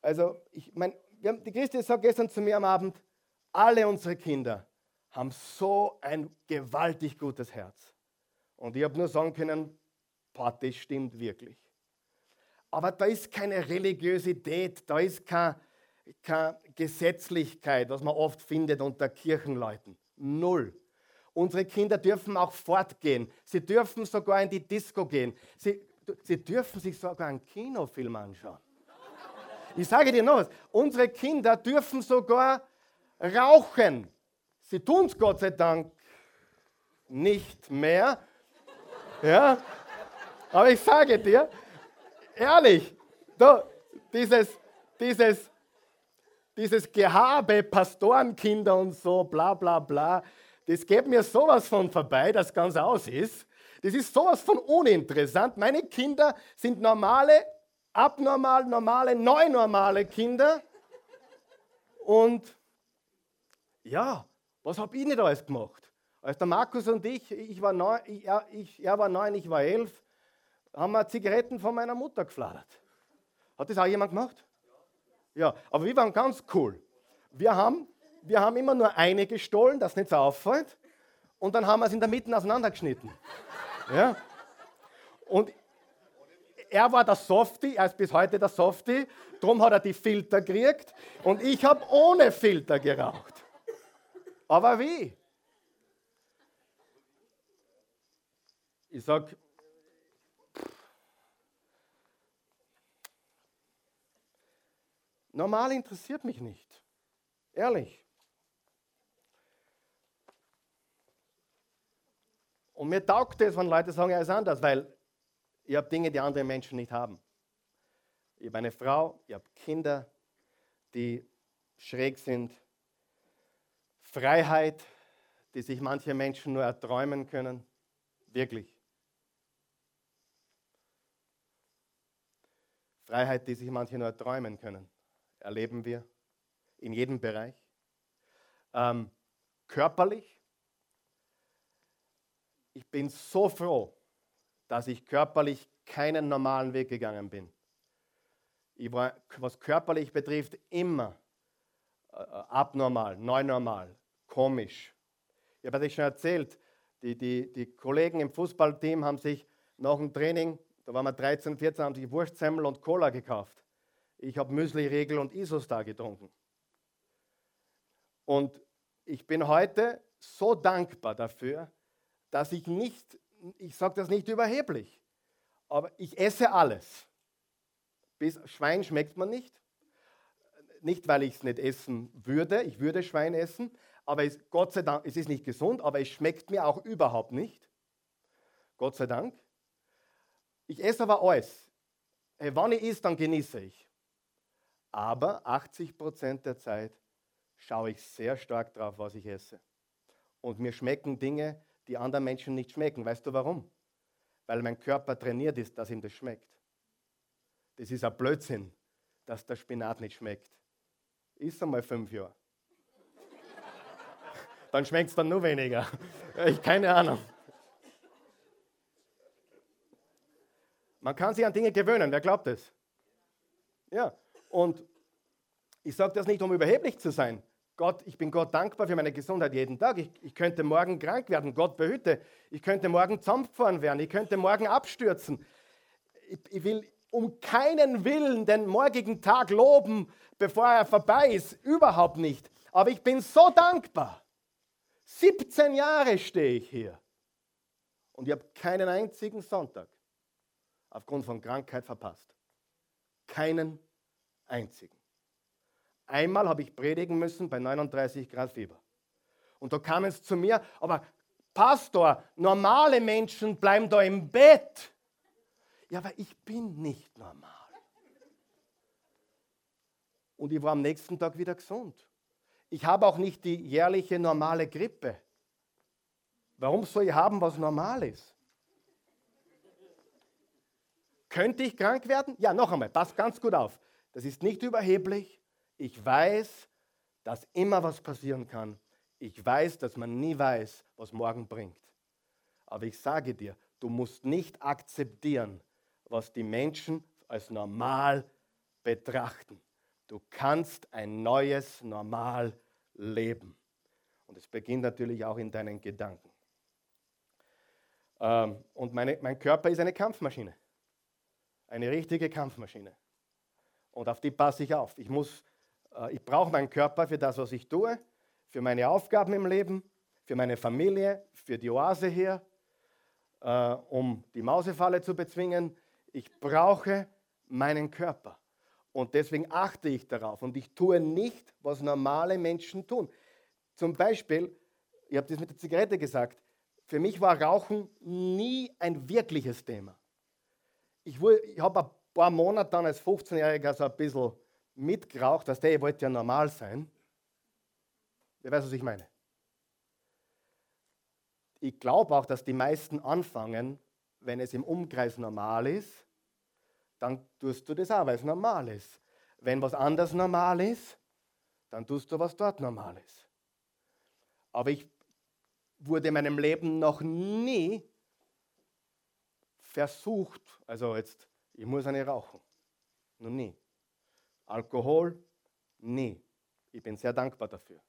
also, ich meine, die Christi sagt gestern zu mir am Abend, alle unsere Kinder haben so ein gewaltig gutes Herz. Und ich habe nur sagen können, das stimmt wirklich. Aber da ist keine Religiosität, da ist kein, keine Gesetzlichkeit, was man oft findet unter Kirchenleuten. Null. Unsere Kinder dürfen auch fortgehen. Sie dürfen sogar in die Disco gehen. Sie, sie dürfen sich sogar einen Kinofilm anschauen. Ich sage dir noch was. Unsere Kinder dürfen sogar rauchen. Sie tun es Gott sei Dank nicht mehr. Ja? Aber ich sage dir, ehrlich, da, dieses, dieses dieses Gehabe, Pastorenkinder und so, bla bla bla, das geht mir sowas von vorbei, das ganz aus ist. Das ist sowas von uninteressant. Meine Kinder sind normale, abnormal, normale, neunormale Kinder. Und ja, was habe ich nicht alles gemacht? Als der Markus und ich, ich war neun, er, ich, er war neun, ich war elf, haben wir Zigaretten von meiner Mutter gefladert. Hat das auch jemand gemacht? Ja, aber wir waren ganz cool. Wir haben, wir haben immer nur eine gestohlen, das nicht so auffällt. Und dann haben wir es in der Mitte auseinandergeschnitten. Ja? Und er war der Softie, er ist bis heute der Softie, darum hat er die Filter gekriegt und ich habe ohne Filter geraucht. Aber wie? Ich sage, Normal interessiert mich nicht. Ehrlich. Und mir taugt es, wenn Leute sagen, er ist anders, weil ich habe Dinge, die andere Menschen nicht haben. Ich habe eine Frau, ich habe Kinder, die schräg sind. Freiheit, die sich manche Menschen nur erträumen können. Wirklich. Freiheit, die sich manche nur erträumen können, erleben wir in jedem Bereich. Ähm, körperlich. Ich bin so froh, dass ich körperlich keinen normalen Weg gegangen bin. Ich war, was körperlich betrifft, immer äh, abnormal, neunormal, komisch. Ich habe euch schon erzählt, die, die, die Kollegen im Fußballteam haben sich nach dem Training, da waren wir 13, 14, haben sich Wurstsemmel und Cola gekauft. Ich habe Müsli-Regel und Isostar getrunken. Und ich bin heute so dankbar dafür, dass ich nicht, ich sage das nicht überheblich, aber ich esse alles. Bis Schwein schmeckt man nicht. Nicht, weil ich es nicht essen würde, ich würde Schwein essen, aber es, Gott sei Dank, es ist nicht gesund, aber es schmeckt mir auch überhaupt nicht. Gott sei Dank. Ich esse aber alles. Hey, wann ich esse, dann genieße ich. Aber 80 Prozent der Zeit schaue ich sehr stark drauf, was ich esse. Und mir schmecken Dinge, die anderen Menschen nicht schmecken. Weißt du warum? Weil mein Körper trainiert ist, dass ihm das schmeckt. Das ist ein Blödsinn, dass der Spinat nicht schmeckt. Ist einmal fünf Jahre. Dann schmeckt es dann nur weniger. Ich keine Ahnung. Man kann sich an Dinge gewöhnen, wer glaubt es? Ja, und ich sage das nicht, um überheblich zu sein. Gott, ich bin Gott dankbar für meine Gesundheit jeden Tag. Ich, ich könnte morgen krank werden, Gott behüte. Ich könnte morgen zusammengefahren werden. Ich könnte morgen abstürzen. Ich, ich will um keinen Willen den morgigen Tag loben, bevor er vorbei ist. Überhaupt nicht. Aber ich bin so dankbar. 17 Jahre stehe ich hier. Und ich habe keinen einzigen Sonntag aufgrund von Krankheit verpasst. Keinen einzigen. Einmal habe ich predigen müssen bei 39 Grad Fieber. Und da kam es zu mir, aber Pastor, normale Menschen bleiben da im Bett. Ja, aber ich bin nicht normal. Und ich war am nächsten Tag wieder gesund. Ich habe auch nicht die jährliche normale Grippe. Warum soll ich haben, was normal ist? Könnte ich krank werden? Ja, noch einmal, passt ganz gut auf. Das ist nicht überheblich. Ich weiß, dass immer was passieren kann. Ich weiß, dass man nie weiß, was morgen bringt. Aber ich sage dir, du musst nicht akzeptieren, was die Menschen als normal betrachten. Du kannst ein neues Normal leben. Und es beginnt natürlich auch in deinen Gedanken. Ähm, und meine, mein Körper ist eine Kampfmaschine. Eine richtige Kampfmaschine. Und auf die passe ich auf. Ich muss ich brauche meinen Körper für das, was ich tue, für meine Aufgaben im Leben, für meine Familie, für die Oase hier, äh, um die Mausefalle zu bezwingen. Ich brauche meinen Körper. Und deswegen achte ich darauf. Und ich tue nicht, was normale Menschen tun. Zum Beispiel, ich habe das mit der Zigarette gesagt, für mich war Rauchen nie ein wirkliches Thema. Ich, ich habe ein paar Monate dann als 15-Jähriger so ein bisschen mitgeraucht, dass der wollte ja normal sein. Wer weiß, was ich meine? Ich glaube auch, dass die meisten anfangen, wenn es im Umkreis normal ist, dann tust du das auch, weil es normal ist. Wenn was anders normal ist, dann tust du, was dort normal ist. Aber ich wurde in meinem Leben noch nie versucht, also jetzt, ich muss eine rauchen. Noch nie. Alkohol? Nie. Ich bin sehr dankbar dafür.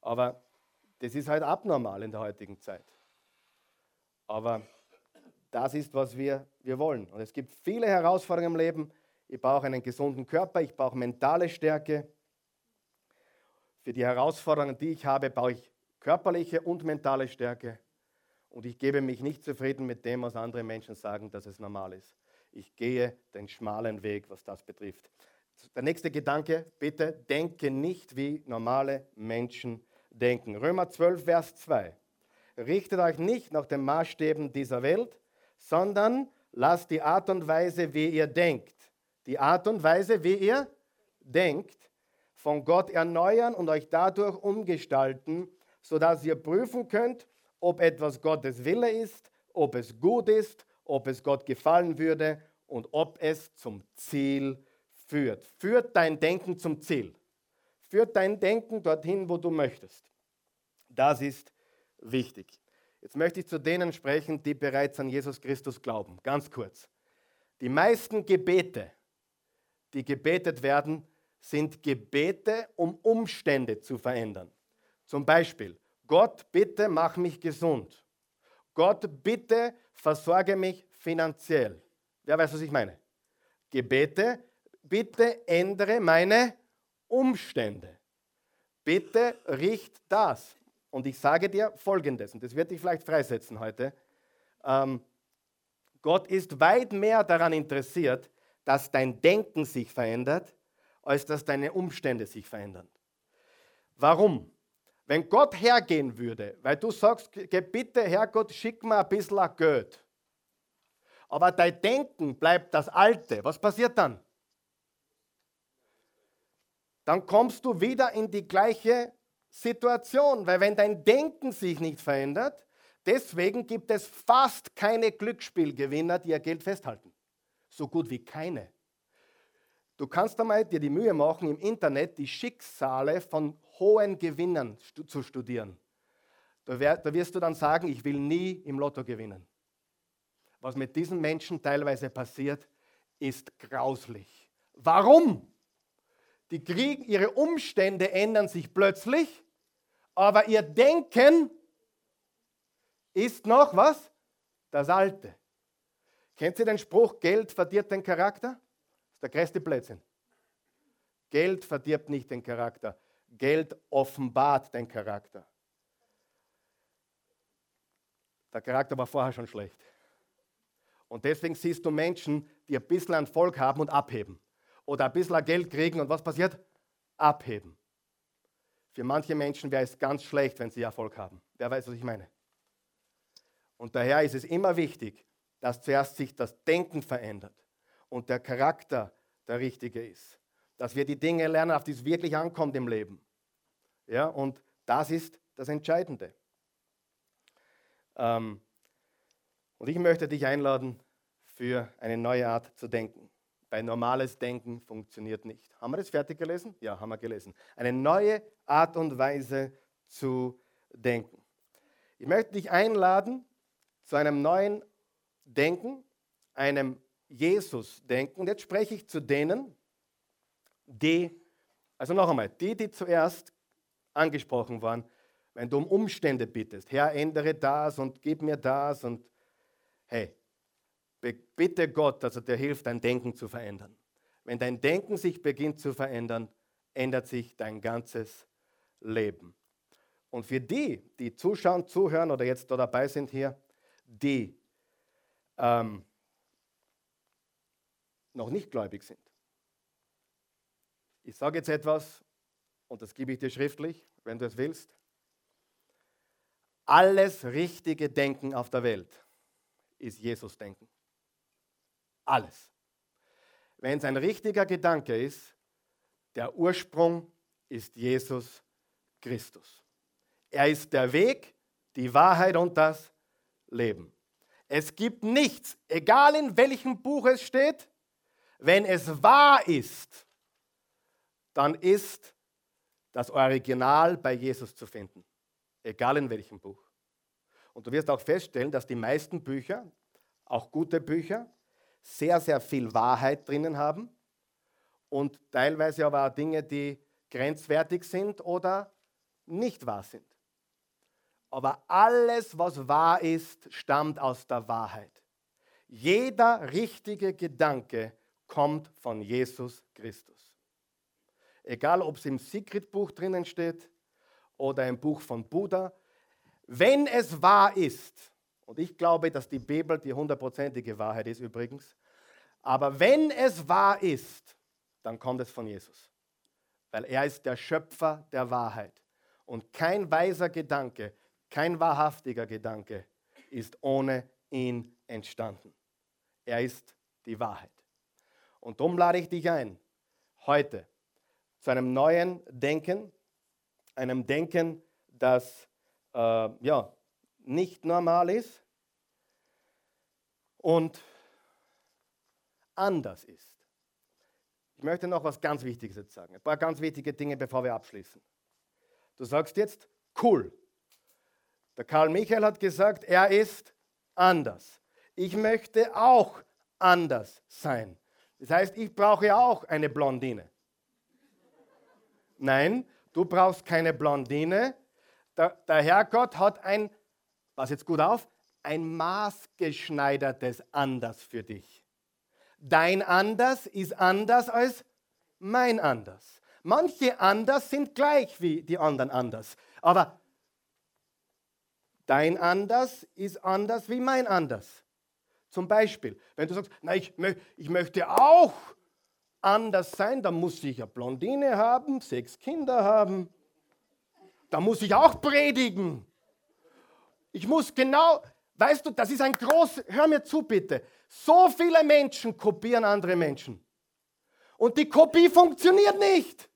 Aber das ist halt abnormal in der heutigen Zeit. Aber das ist, was wir, wir wollen. Und es gibt viele Herausforderungen im Leben. Ich brauche einen gesunden Körper, ich brauche mentale Stärke. Für die Herausforderungen, die ich habe, brauche ich körperliche und mentale Stärke. Und ich gebe mich nicht zufrieden mit dem, was andere Menschen sagen, dass es normal ist. Ich gehe den schmalen Weg, was das betrifft. Der nächste Gedanke, bitte denke nicht, wie normale Menschen denken. Römer 12, Vers 2. Richtet euch nicht nach den Maßstäben dieser Welt, sondern lasst die Art und Weise, wie ihr denkt, die Art und Weise, wie ihr denkt, von Gott erneuern und euch dadurch umgestalten, sodass ihr prüfen könnt, ob etwas Gottes Wille ist, ob es gut ist, ob es Gott gefallen würde und ob es zum Ziel führt. Führt dein Denken zum Ziel. Führt dein Denken dorthin, wo du möchtest. Das ist wichtig. Jetzt möchte ich zu denen sprechen, die bereits an Jesus Christus glauben. Ganz kurz. Die meisten Gebete, die gebetet werden, sind Gebete, um Umstände zu verändern. Zum Beispiel, Gott, bitte mach mich gesund. Gott, bitte versorge mich finanziell. Wer weiß, was ich meine? Gebete, bitte ändere meine Umstände. Bitte richt das. Und ich sage dir Folgendes, und das wird dich vielleicht freisetzen heute. Ähm, Gott ist weit mehr daran interessiert, dass dein Denken sich verändert, als dass deine Umstände sich verändern. Warum? Wenn Gott hergehen würde, weil du sagst, bitte Herrgott, schick mir ein bisschen Geld, aber dein Denken bleibt das Alte, was passiert dann? Dann kommst du wieder in die gleiche Situation, weil wenn dein Denken sich nicht verändert, deswegen gibt es fast keine Glücksspielgewinner, die ihr Geld festhalten. So gut wie keine. Du kannst einmal dir die Mühe machen, im Internet die Schicksale von hohen Gewinnern zu studieren. Da, wirst du dann sagen, ich will nie im Lotto gewinnen. Was mit diesen Menschen teilweise passiert, ist grauslich. Warum? Die kriegen, ihre Umstände ändern sich plötzlich, aber ihr Denken ist noch was? Das Alte. Kennt ihr den Spruch, Geld verdirbt den Charakter? der größte Blödsinn. Geld verdirbt nicht den Charakter. Geld offenbart den Charakter. Der Charakter war vorher schon schlecht. Und deswegen siehst du Menschen, die ein bisschen Erfolg haben und abheben. Oder ein bisschen Geld kriegen und was passiert? Abheben. Für manche Menschen wäre es ganz schlecht, wenn sie Erfolg haben. Wer weiß, was ich meine? Und daher ist es immer wichtig, dass zuerst sich das Denken verändert und der Charakter der richtige ist. Dass wir die Dinge lernen, auf die es wirklich ankommt im Leben. Ja, und das ist das Entscheidende. Ähm, und ich möchte dich einladen, für eine neue Art zu denken. Weil normales Denken funktioniert nicht. Haben wir das fertig gelesen? Ja, haben wir gelesen. Eine neue Art und Weise zu denken. Ich möchte dich einladen zu einem neuen Denken, einem Jesus denken. Und jetzt spreche ich zu denen, die, also noch einmal, die, die zuerst angesprochen waren, wenn du um Umstände bittest, Herr, ändere das und gib mir das und hey, bitte Gott, dass er dir hilft, dein Denken zu verändern. Wenn dein Denken sich beginnt zu verändern, ändert sich dein ganzes Leben. Und für die, die zuschauen, zuhören oder jetzt da dabei sind hier, die ähm, noch nicht gläubig sind. Ich sage jetzt etwas und das gebe ich dir schriftlich, wenn du es willst. Alles richtige Denken auf der Welt ist Jesus-Denken. Alles. Wenn es ein richtiger Gedanke ist, der Ursprung ist Jesus Christus. Er ist der Weg, die Wahrheit und das Leben. Es gibt nichts, egal in welchem Buch es steht, wenn es wahr ist, dann ist das Original bei Jesus zu finden, egal in welchem Buch. Und du wirst auch feststellen, dass die meisten Bücher, auch gute Bücher, sehr, sehr viel Wahrheit drinnen haben und teilweise aber auch Dinge, die grenzwertig sind oder nicht wahr sind. Aber alles, was wahr ist, stammt aus der Wahrheit. Jeder richtige Gedanke kommt von Jesus Christus. Egal, ob es im Secret-Buch drinnen steht oder im Buch von Buddha, wenn es wahr ist, und ich glaube, dass die Bibel die hundertprozentige Wahrheit ist übrigens, aber wenn es wahr ist, dann kommt es von Jesus. Weil er ist der Schöpfer der Wahrheit. Und kein weiser Gedanke, kein wahrhaftiger Gedanke ist ohne ihn entstanden. Er ist die Wahrheit. Und darum lade ich dich ein, heute zu einem neuen Denken, einem Denken, das äh, ja, nicht normal ist und anders ist. Ich möchte noch was ganz Wichtiges jetzt sagen. Ein paar ganz wichtige Dinge, bevor wir abschließen. Du sagst jetzt, cool. Der Karl Michael hat gesagt, er ist anders. Ich möchte auch anders sein. Das heißt, ich brauche auch eine Blondine. Nein, du brauchst keine Blondine. Der, der Herrgott hat ein, pass jetzt gut auf, ein maßgeschneidertes Anders für dich. Dein Anders ist anders als mein Anders. Manche Anders sind gleich wie die anderen Anders. Aber dein Anders ist anders wie mein Anders. Zum Beispiel, wenn du sagst, na, ich, ich möchte auch anders sein, dann muss ich eine Blondine haben, sechs Kinder haben. Da muss ich auch predigen. Ich muss genau, weißt du, das ist ein groß, hör mir zu bitte. So viele Menschen kopieren andere Menschen. Und die Kopie funktioniert nicht.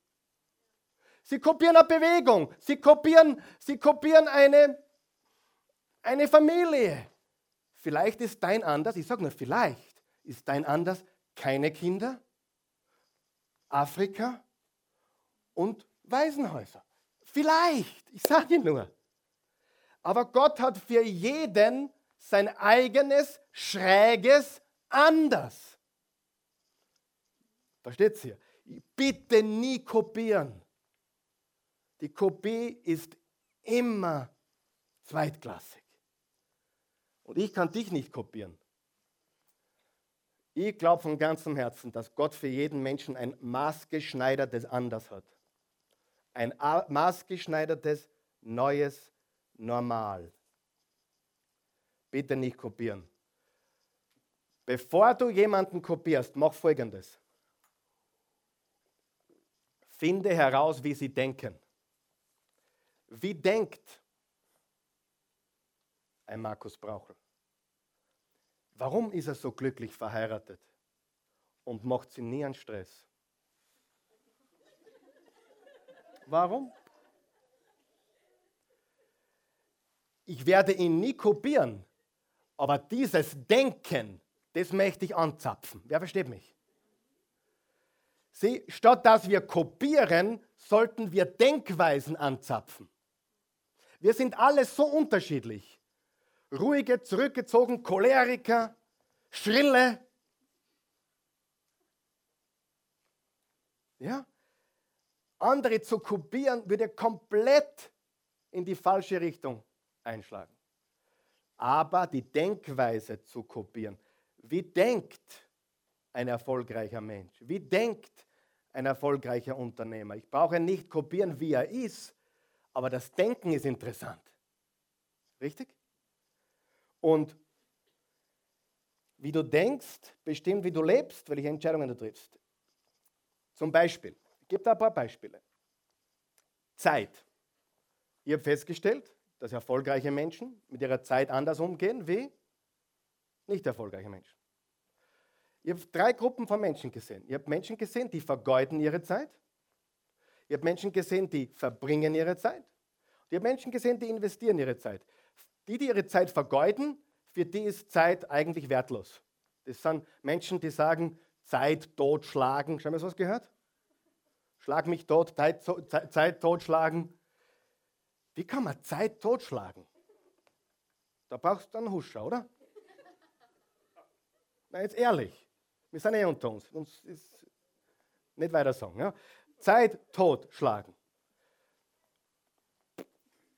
Sie kopieren eine Bewegung, sie kopieren, sie kopieren eine, eine Familie. Vielleicht ist dein anders, ich sage nur vielleicht, ist dein anders keine Kinder, Afrika und Waisenhäuser. Vielleicht, ich sage nur. Aber Gott hat für jeden sein eigenes, schräges anders. Da steht es hier. Bitte nie kopieren. Die Kopie ist immer zweitklassig. Und ich kann dich nicht kopieren. Ich glaube von ganzem Herzen, dass Gott für jeden Menschen ein maßgeschneidertes Anders hat. Ein maßgeschneidertes neues Normal. Bitte nicht kopieren. Bevor du jemanden kopierst, mach folgendes. Finde heraus, wie sie denken. Wie denkt ein Markus Brauchel? Warum ist er so glücklich verheiratet und macht sie nie einen Stress? Warum? Ich werde ihn nie kopieren, aber dieses Denken, das möchte ich anzapfen. Wer versteht mich? Sieh, statt dass wir kopieren, sollten wir Denkweisen anzapfen. Wir sind alle so unterschiedlich ruhige, zurückgezogen, Choleriker, Schrille. Ja? Andere zu kopieren, würde komplett in die falsche Richtung einschlagen. Aber die Denkweise zu kopieren. Wie denkt ein erfolgreicher Mensch? Wie denkt ein erfolgreicher Unternehmer? Ich brauche nicht kopieren, wie er ist, aber das Denken ist interessant. Richtig? Und wie du denkst, bestimmt, wie du lebst, welche Entscheidungen du triffst. Zum Beispiel, ich gebe da ein paar Beispiele. Zeit. Ich habe festgestellt, dass erfolgreiche Menschen mit ihrer Zeit anders umgehen wie nicht erfolgreiche Menschen. Ich habe drei Gruppen von Menschen gesehen. Ich habe Menschen gesehen, die vergeuden ihre Zeit. Ich habe Menschen gesehen, die verbringen ihre Zeit. Ich habe Menschen gesehen, die investieren ihre Zeit. Die, die ihre Zeit vergeuden, für die ist Zeit eigentlich wertlos. Das sind Menschen, die sagen, Zeit totschlagen. Schon mal sowas gehört? Schlag mich tot, Zeit, Zeit totschlagen. Wie kann man Zeit totschlagen? Da brauchst du einen Huscher, oder? Na, jetzt ehrlich. Wir sind eh unter uns. Uns ist nicht weiter sagen. Ja? Zeit totschlagen.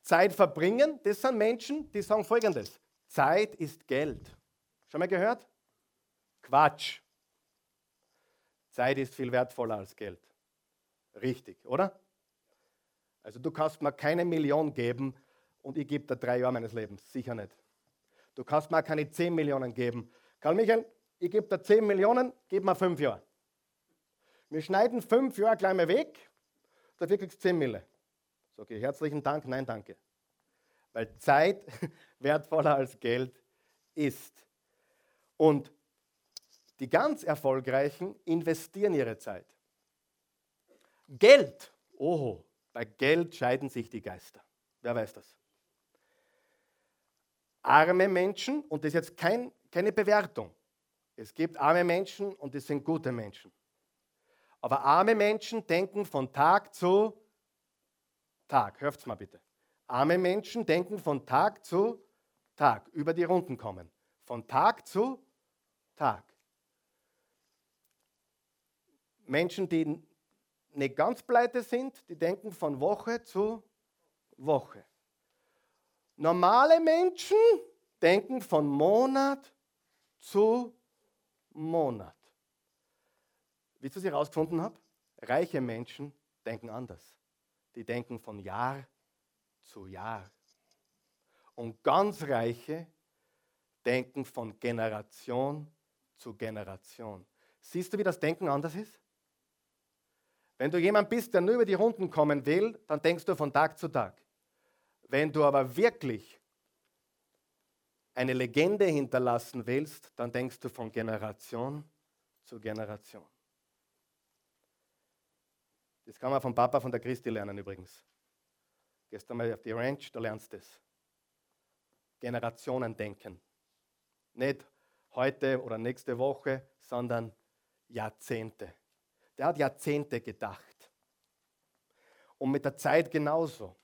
Zeit verbringen, das sind Menschen, die sagen folgendes: Zeit ist Geld. Schon mal gehört? Quatsch. Zeit ist viel wertvoller als Geld. Richtig, oder? Also du kannst mir keine Million geben und ich gebe dir drei Jahre meines Lebens. Sicher nicht. Du kannst mir keine zehn Millionen geben. Karl Michael, ich gebe dir zehn Millionen, gib mir fünf Jahre. Wir schneiden fünf Jahre gleich mal weg, dafür kriegst du zehn Mille. Sag ich, herzlichen Dank, nein, danke. Weil Zeit wertvoller als Geld ist. Und die ganz Erfolgreichen investieren ihre Zeit. Geld. Oho, bei Geld scheiden sich die Geister. Wer weiß das? Arme Menschen, und das ist jetzt kein, keine Bewertung. Es gibt arme Menschen und es sind gute Menschen. Aber arme Menschen denken von Tag zu Tag. Hört's mal bitte. Arme Menschen denken von Tag zu Tag, über die Runden kommen. Von Tag zu Tag. Menschen, die nicht ganz pleite sind, die denken von Woche zu Woche. Normale Menschen denken von Monat zu Monat. Wisst ihr, was ich herausgefunden habe? Reiche Menschen denken anders. Die denken von Jahr zu Jahr. Und ganz Reiche denken von Generation zu Generation. Siehst du, wie das Denken anders ist? Wenn du jemand bist, der nur über die Runden kommen will, dann denkst du von Tag zu Tag. Wenn du aber wirklich eine Legende hinterlassen willst, dann denkst du von Generation zu Generation. Das kann man vom Papa von der Christi lernen übrigens. Gehst einmal auf die Ranch, da lernst du das. Generationen denken. Nicht heute oder nächste Woche, sondern Jahrzehnte. Der hat Jahrzehnte gedacht. Und mit der Zeit genauso.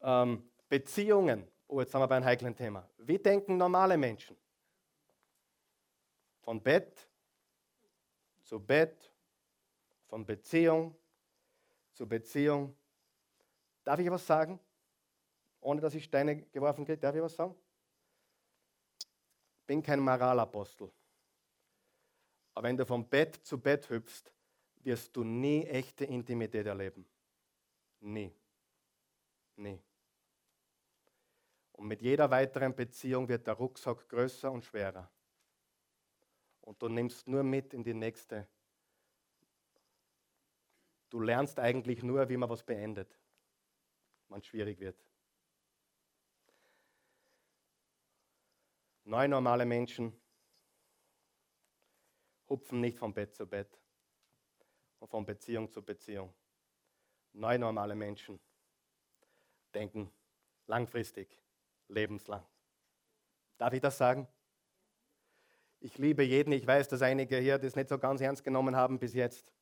Ähm, Beziehungen. Oh, jetzt sind wir bei einem heiklen Thema. Wie denken normale Menschen? Von Bett zu Bett, von Beziehung zu Beziehung. Darf ich was sagen? Ohne dass ich Steine geworfen kriege, darf ich was sagen? Ich bin kein Moralapostel. Aber wenn du vom Bett zu Bett hüpfst, wirst du nie echte Intimität erleben. Nie. Nie. Und mit jeder weiteren Beziehung wird der Rucksack größer und schwerer. Und du nimmst nur mit in die nächste. Du lernst eigentlich nur, wie man was beendet, wenn es schwierig wird. Neun normale Menschen hupfen nicht von Bett zu Bett und von Beziehung zu Beziehung. Neue normale Menschen denken langfristig, lebenslang. Darf ich das sagen? Ich liebe jeden. Ich weiß, dass einige hier das nicht so ganz ernst genommen haben bis jetzt.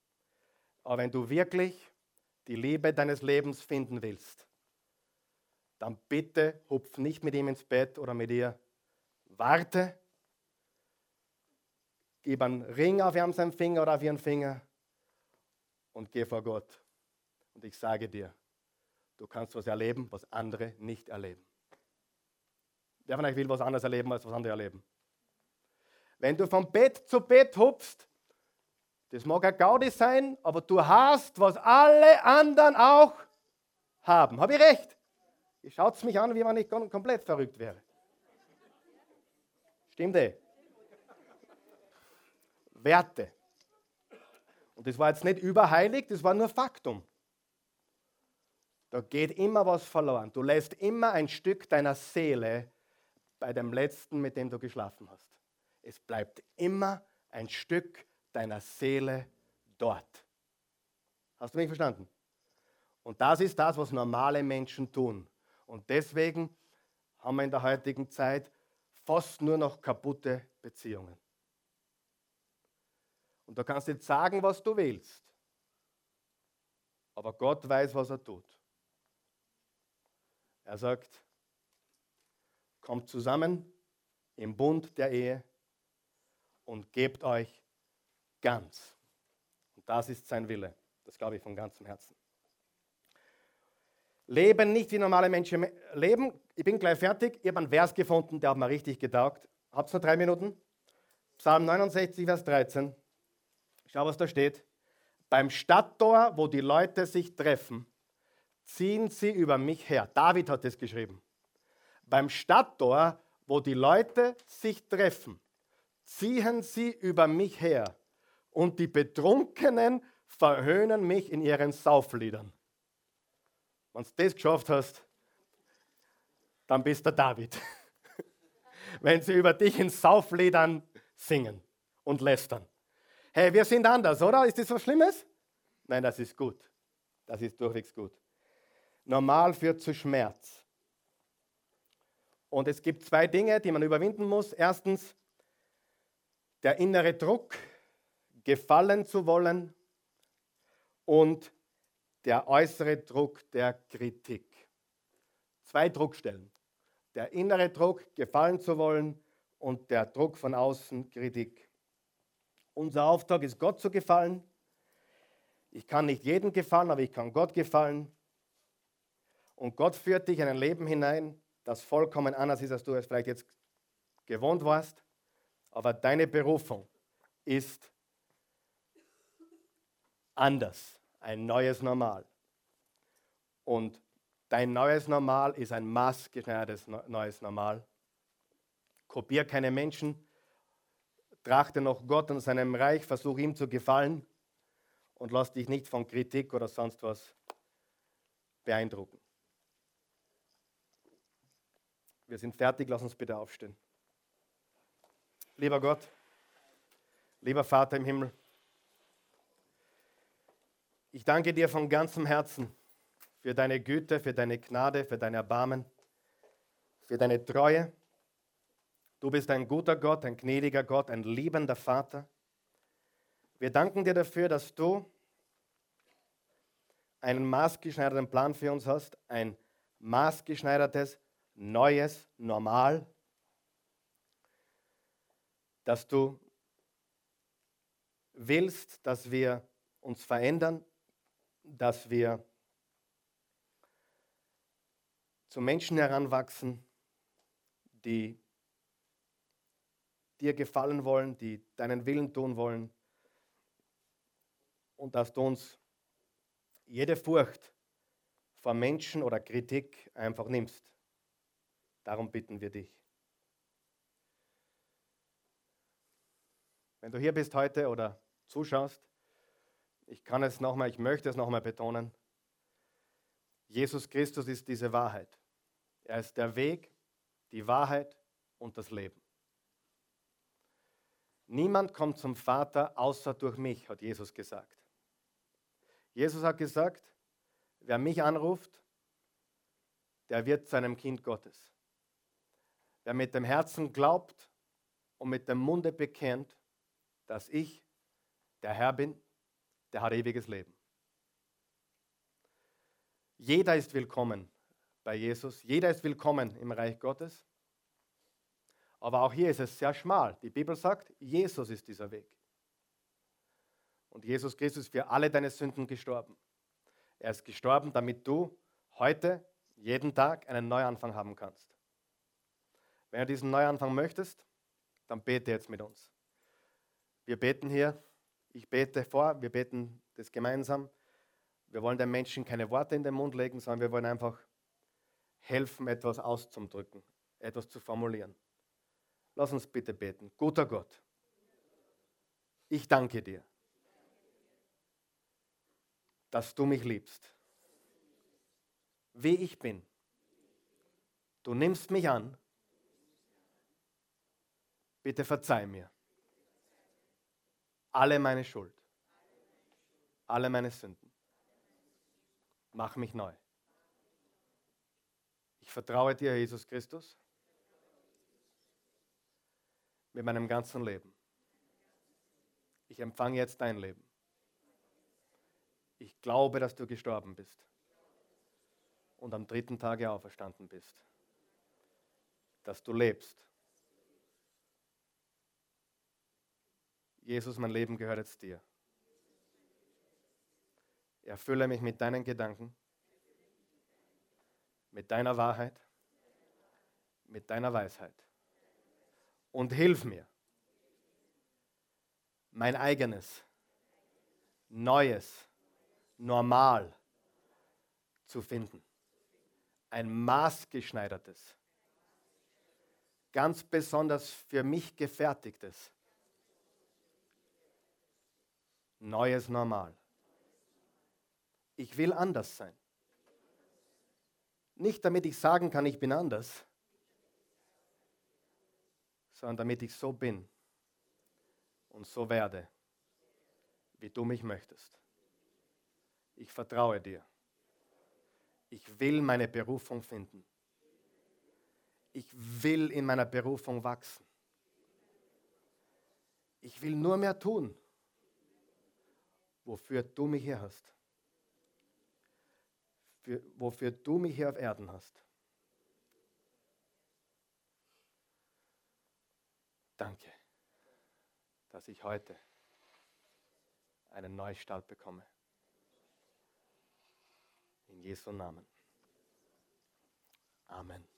Aber wenn du wirklich die Liebe deines Lebens finden willst, dann bitte hupf nicht mit ihm ins Bett oder mit ihr. Warte gib einen Ring auf ihren Finger oder auf ihren Finger und geh vor Gott. Und ich sage dir, du kannst was erleben, was andere nicht erleben. Wer von euch will was anderes erleben, als was andere erleben? Wenn du von Bett zu Bett hupfst, das mag ein Gaudi sein, aber du hast, was alle anderen auch haben. Habe ich recht? Ihr schaut mich an, wie wenn ich komplett verrückt wäre. Stimmt eh? Werte. Und das war jetzt nicht überheilig, das war nur Faktum. Da geht immer was verloren. Du lässt immer ein Stück deiner Seele bei dem letzten, mit dem du geschlafen hast. Es bleibt immer ein Stück deiner Seele dort. Hast du mich verstanden? Und das ist das, was normale Menschen tun. Und deswegen haben wir in der heutigen Zeit fast nur noch kaputte Beziehungen. Und du kannst jetzt sagen, was du willst. Aber Gott weiß, was er tut. Er sagt, kommt zusammen im Bund der Ehe und gebt euch ganz. Und das ist sein Wille. Das glaube ich von ganzem Herzen. Leben nicht wie normale Menschen leben. Ich bin gleich fertig. Ich habe einen Vers gefunden, der hat mir richtig getaugt. Habt ihr noch drei Minuten? Psalm 69, Vers 13. Schau, was da steht. Beim Stadttor, wo die Leute sich treffen, ziehen sie über mich her. David hat es geschrieben. Beim Stadttor, wo die Leute sich treffen, ziehen sie über mich her. Und die Betrunkenen verhöhnen mich in ihren Saufliedern. Wenn du das geschafft hast, dann bist du David. Wenn sie über dich in Saufliedern singen und lästern. Hey, wir sind anders, oder? Ist das was Schlimmes? Nein, das ist gut. Das ist durchwegs gut. Normal führt zu Schmerz. Und es gibt zwei Dinge, die man überwinden muss. Erstens, der innere Druck, gefallen zu wollen und der äußere Druck der Kritik. Zwei Druckstellen. Der innere Druck, gefallen zu wollen und der Druck von außen, Kritik. Unser Auftrag ist, Gott zu gefallen. Ich kann nicht jedem gefallen, aber ich kann Gott gefallen. Und Gott führt dich in ein Leben hinein, das vollkommen anders ist, als du es vielleicht jetzt gewohnt warst. Aber deine Berufung ist anders, ein neues Normal. Und dein neues Normal ist ein maßgeschneidertes neues Normal. Kopier keine Menschen, trachte noch Gott und seinem Reich, versuch ihm zu gefallen und lass dich nicht von Kritik oder sonst was beeindrucken. Wir sind fertig, lass uns bitte aufstehen. Lieber Gott, lieber Vater im Himmel, ich danke dir von ganzem Herzen für deine Güte, für deine Gnade, für dein Erbarmen, für deine Treue. Du bist ein guter Gott, ein gnädiger Gott, ein liebender Vater. Wir danken dir dafür, dass du einen maßgeschneiderten Plan für uns hast, ein maßgeschneidertes, neues Normal, dass du willst, dass wir uns verändern, dass wir zu Menschen heranwachsen, die dir gefallen wollen, die deinen Willen tun wollen und dass du uns jede Furcht vor Menschen oder Kritik einfach nimmst. Darum bitten wir dich. Wenn du hier bist heute oder zuschaust, ich kann es nochmal, ich möchte es nochmal betonen. Jesus Christus ist diese Wahrheit. Er ist der Weg, die Wahrheit und das Leben. Niemand kommt zum Vater außer durch mich, hat Jesus gesagt. Jesus hat gesagt, wer mich anruft, der wird zu einem Kind Gottes. Wer mit dem Herzen glaubt und mit dem Munde bekennt, dass ich der Herr bin, der hat ewiges Leben. Jeder ist willkommen bei Jesus, jeder ist willkommen im Reich Gottes. Aber auch hier ist es sehr schmal. Die Bibel sagt, Jesus ist dieser Weg. Und Jesus Christus ist für alle deine Sünden gestorben. Er ist gestorben, damit du heute, jeden Tag, einen Neuanfang haben kannst. Wenn du diesen Neuanfang möchtest, dann bete jetzt mit uns. Wir beten hier, ich bete vor, wir beten das gemeinsam. Wir wollen den Menschen keine Worte in den Mund legen, sondern wir wollen einfach helfen, etwas auszudrücken, etwas zu formulieren. Lass uns bitte beten. Guter Gott, ich danke dir, dass du mich liebst, wie ich bin. Du nimmst mich an. Bitte verzeih mir alle meine Schuld, alle meine Sünden. Mach mich neu. Ich vertraue dir, Jesus Christus, mit meinem ganzen Leben. Ich empfange jetzt dein Leben. Ich glaube, dass du gestorben bist und am dritten Tage auferstanden bist. Dass du lebst Jesus, mein Leben gehört jetzt dir. Erfülle mich mit deinen Gedanken, mit deiner Wahrheit, mit deiner Weisheit. Und hilf mir, mein eigenes, neues, normal zu finden. Ein maßgeschneidertes, ganz besonders für mich gefertigtes neues Normal. Ich will anders sein. Nicht damit ich sagen kann, ich bin anders, sondern damit ich so bin und so werde, wie du mich möchtest. Ich vertraue dir. Ich will meine Berufung finden. Ich will in meiner Berufung wachsen. Ich will nur mehr tun, wofür du mich hier hast. Für, wofür du mich hier auf Erden hast. Danke, dass ich heute einen Neustart bekomme. In Jesu Namen. Amen.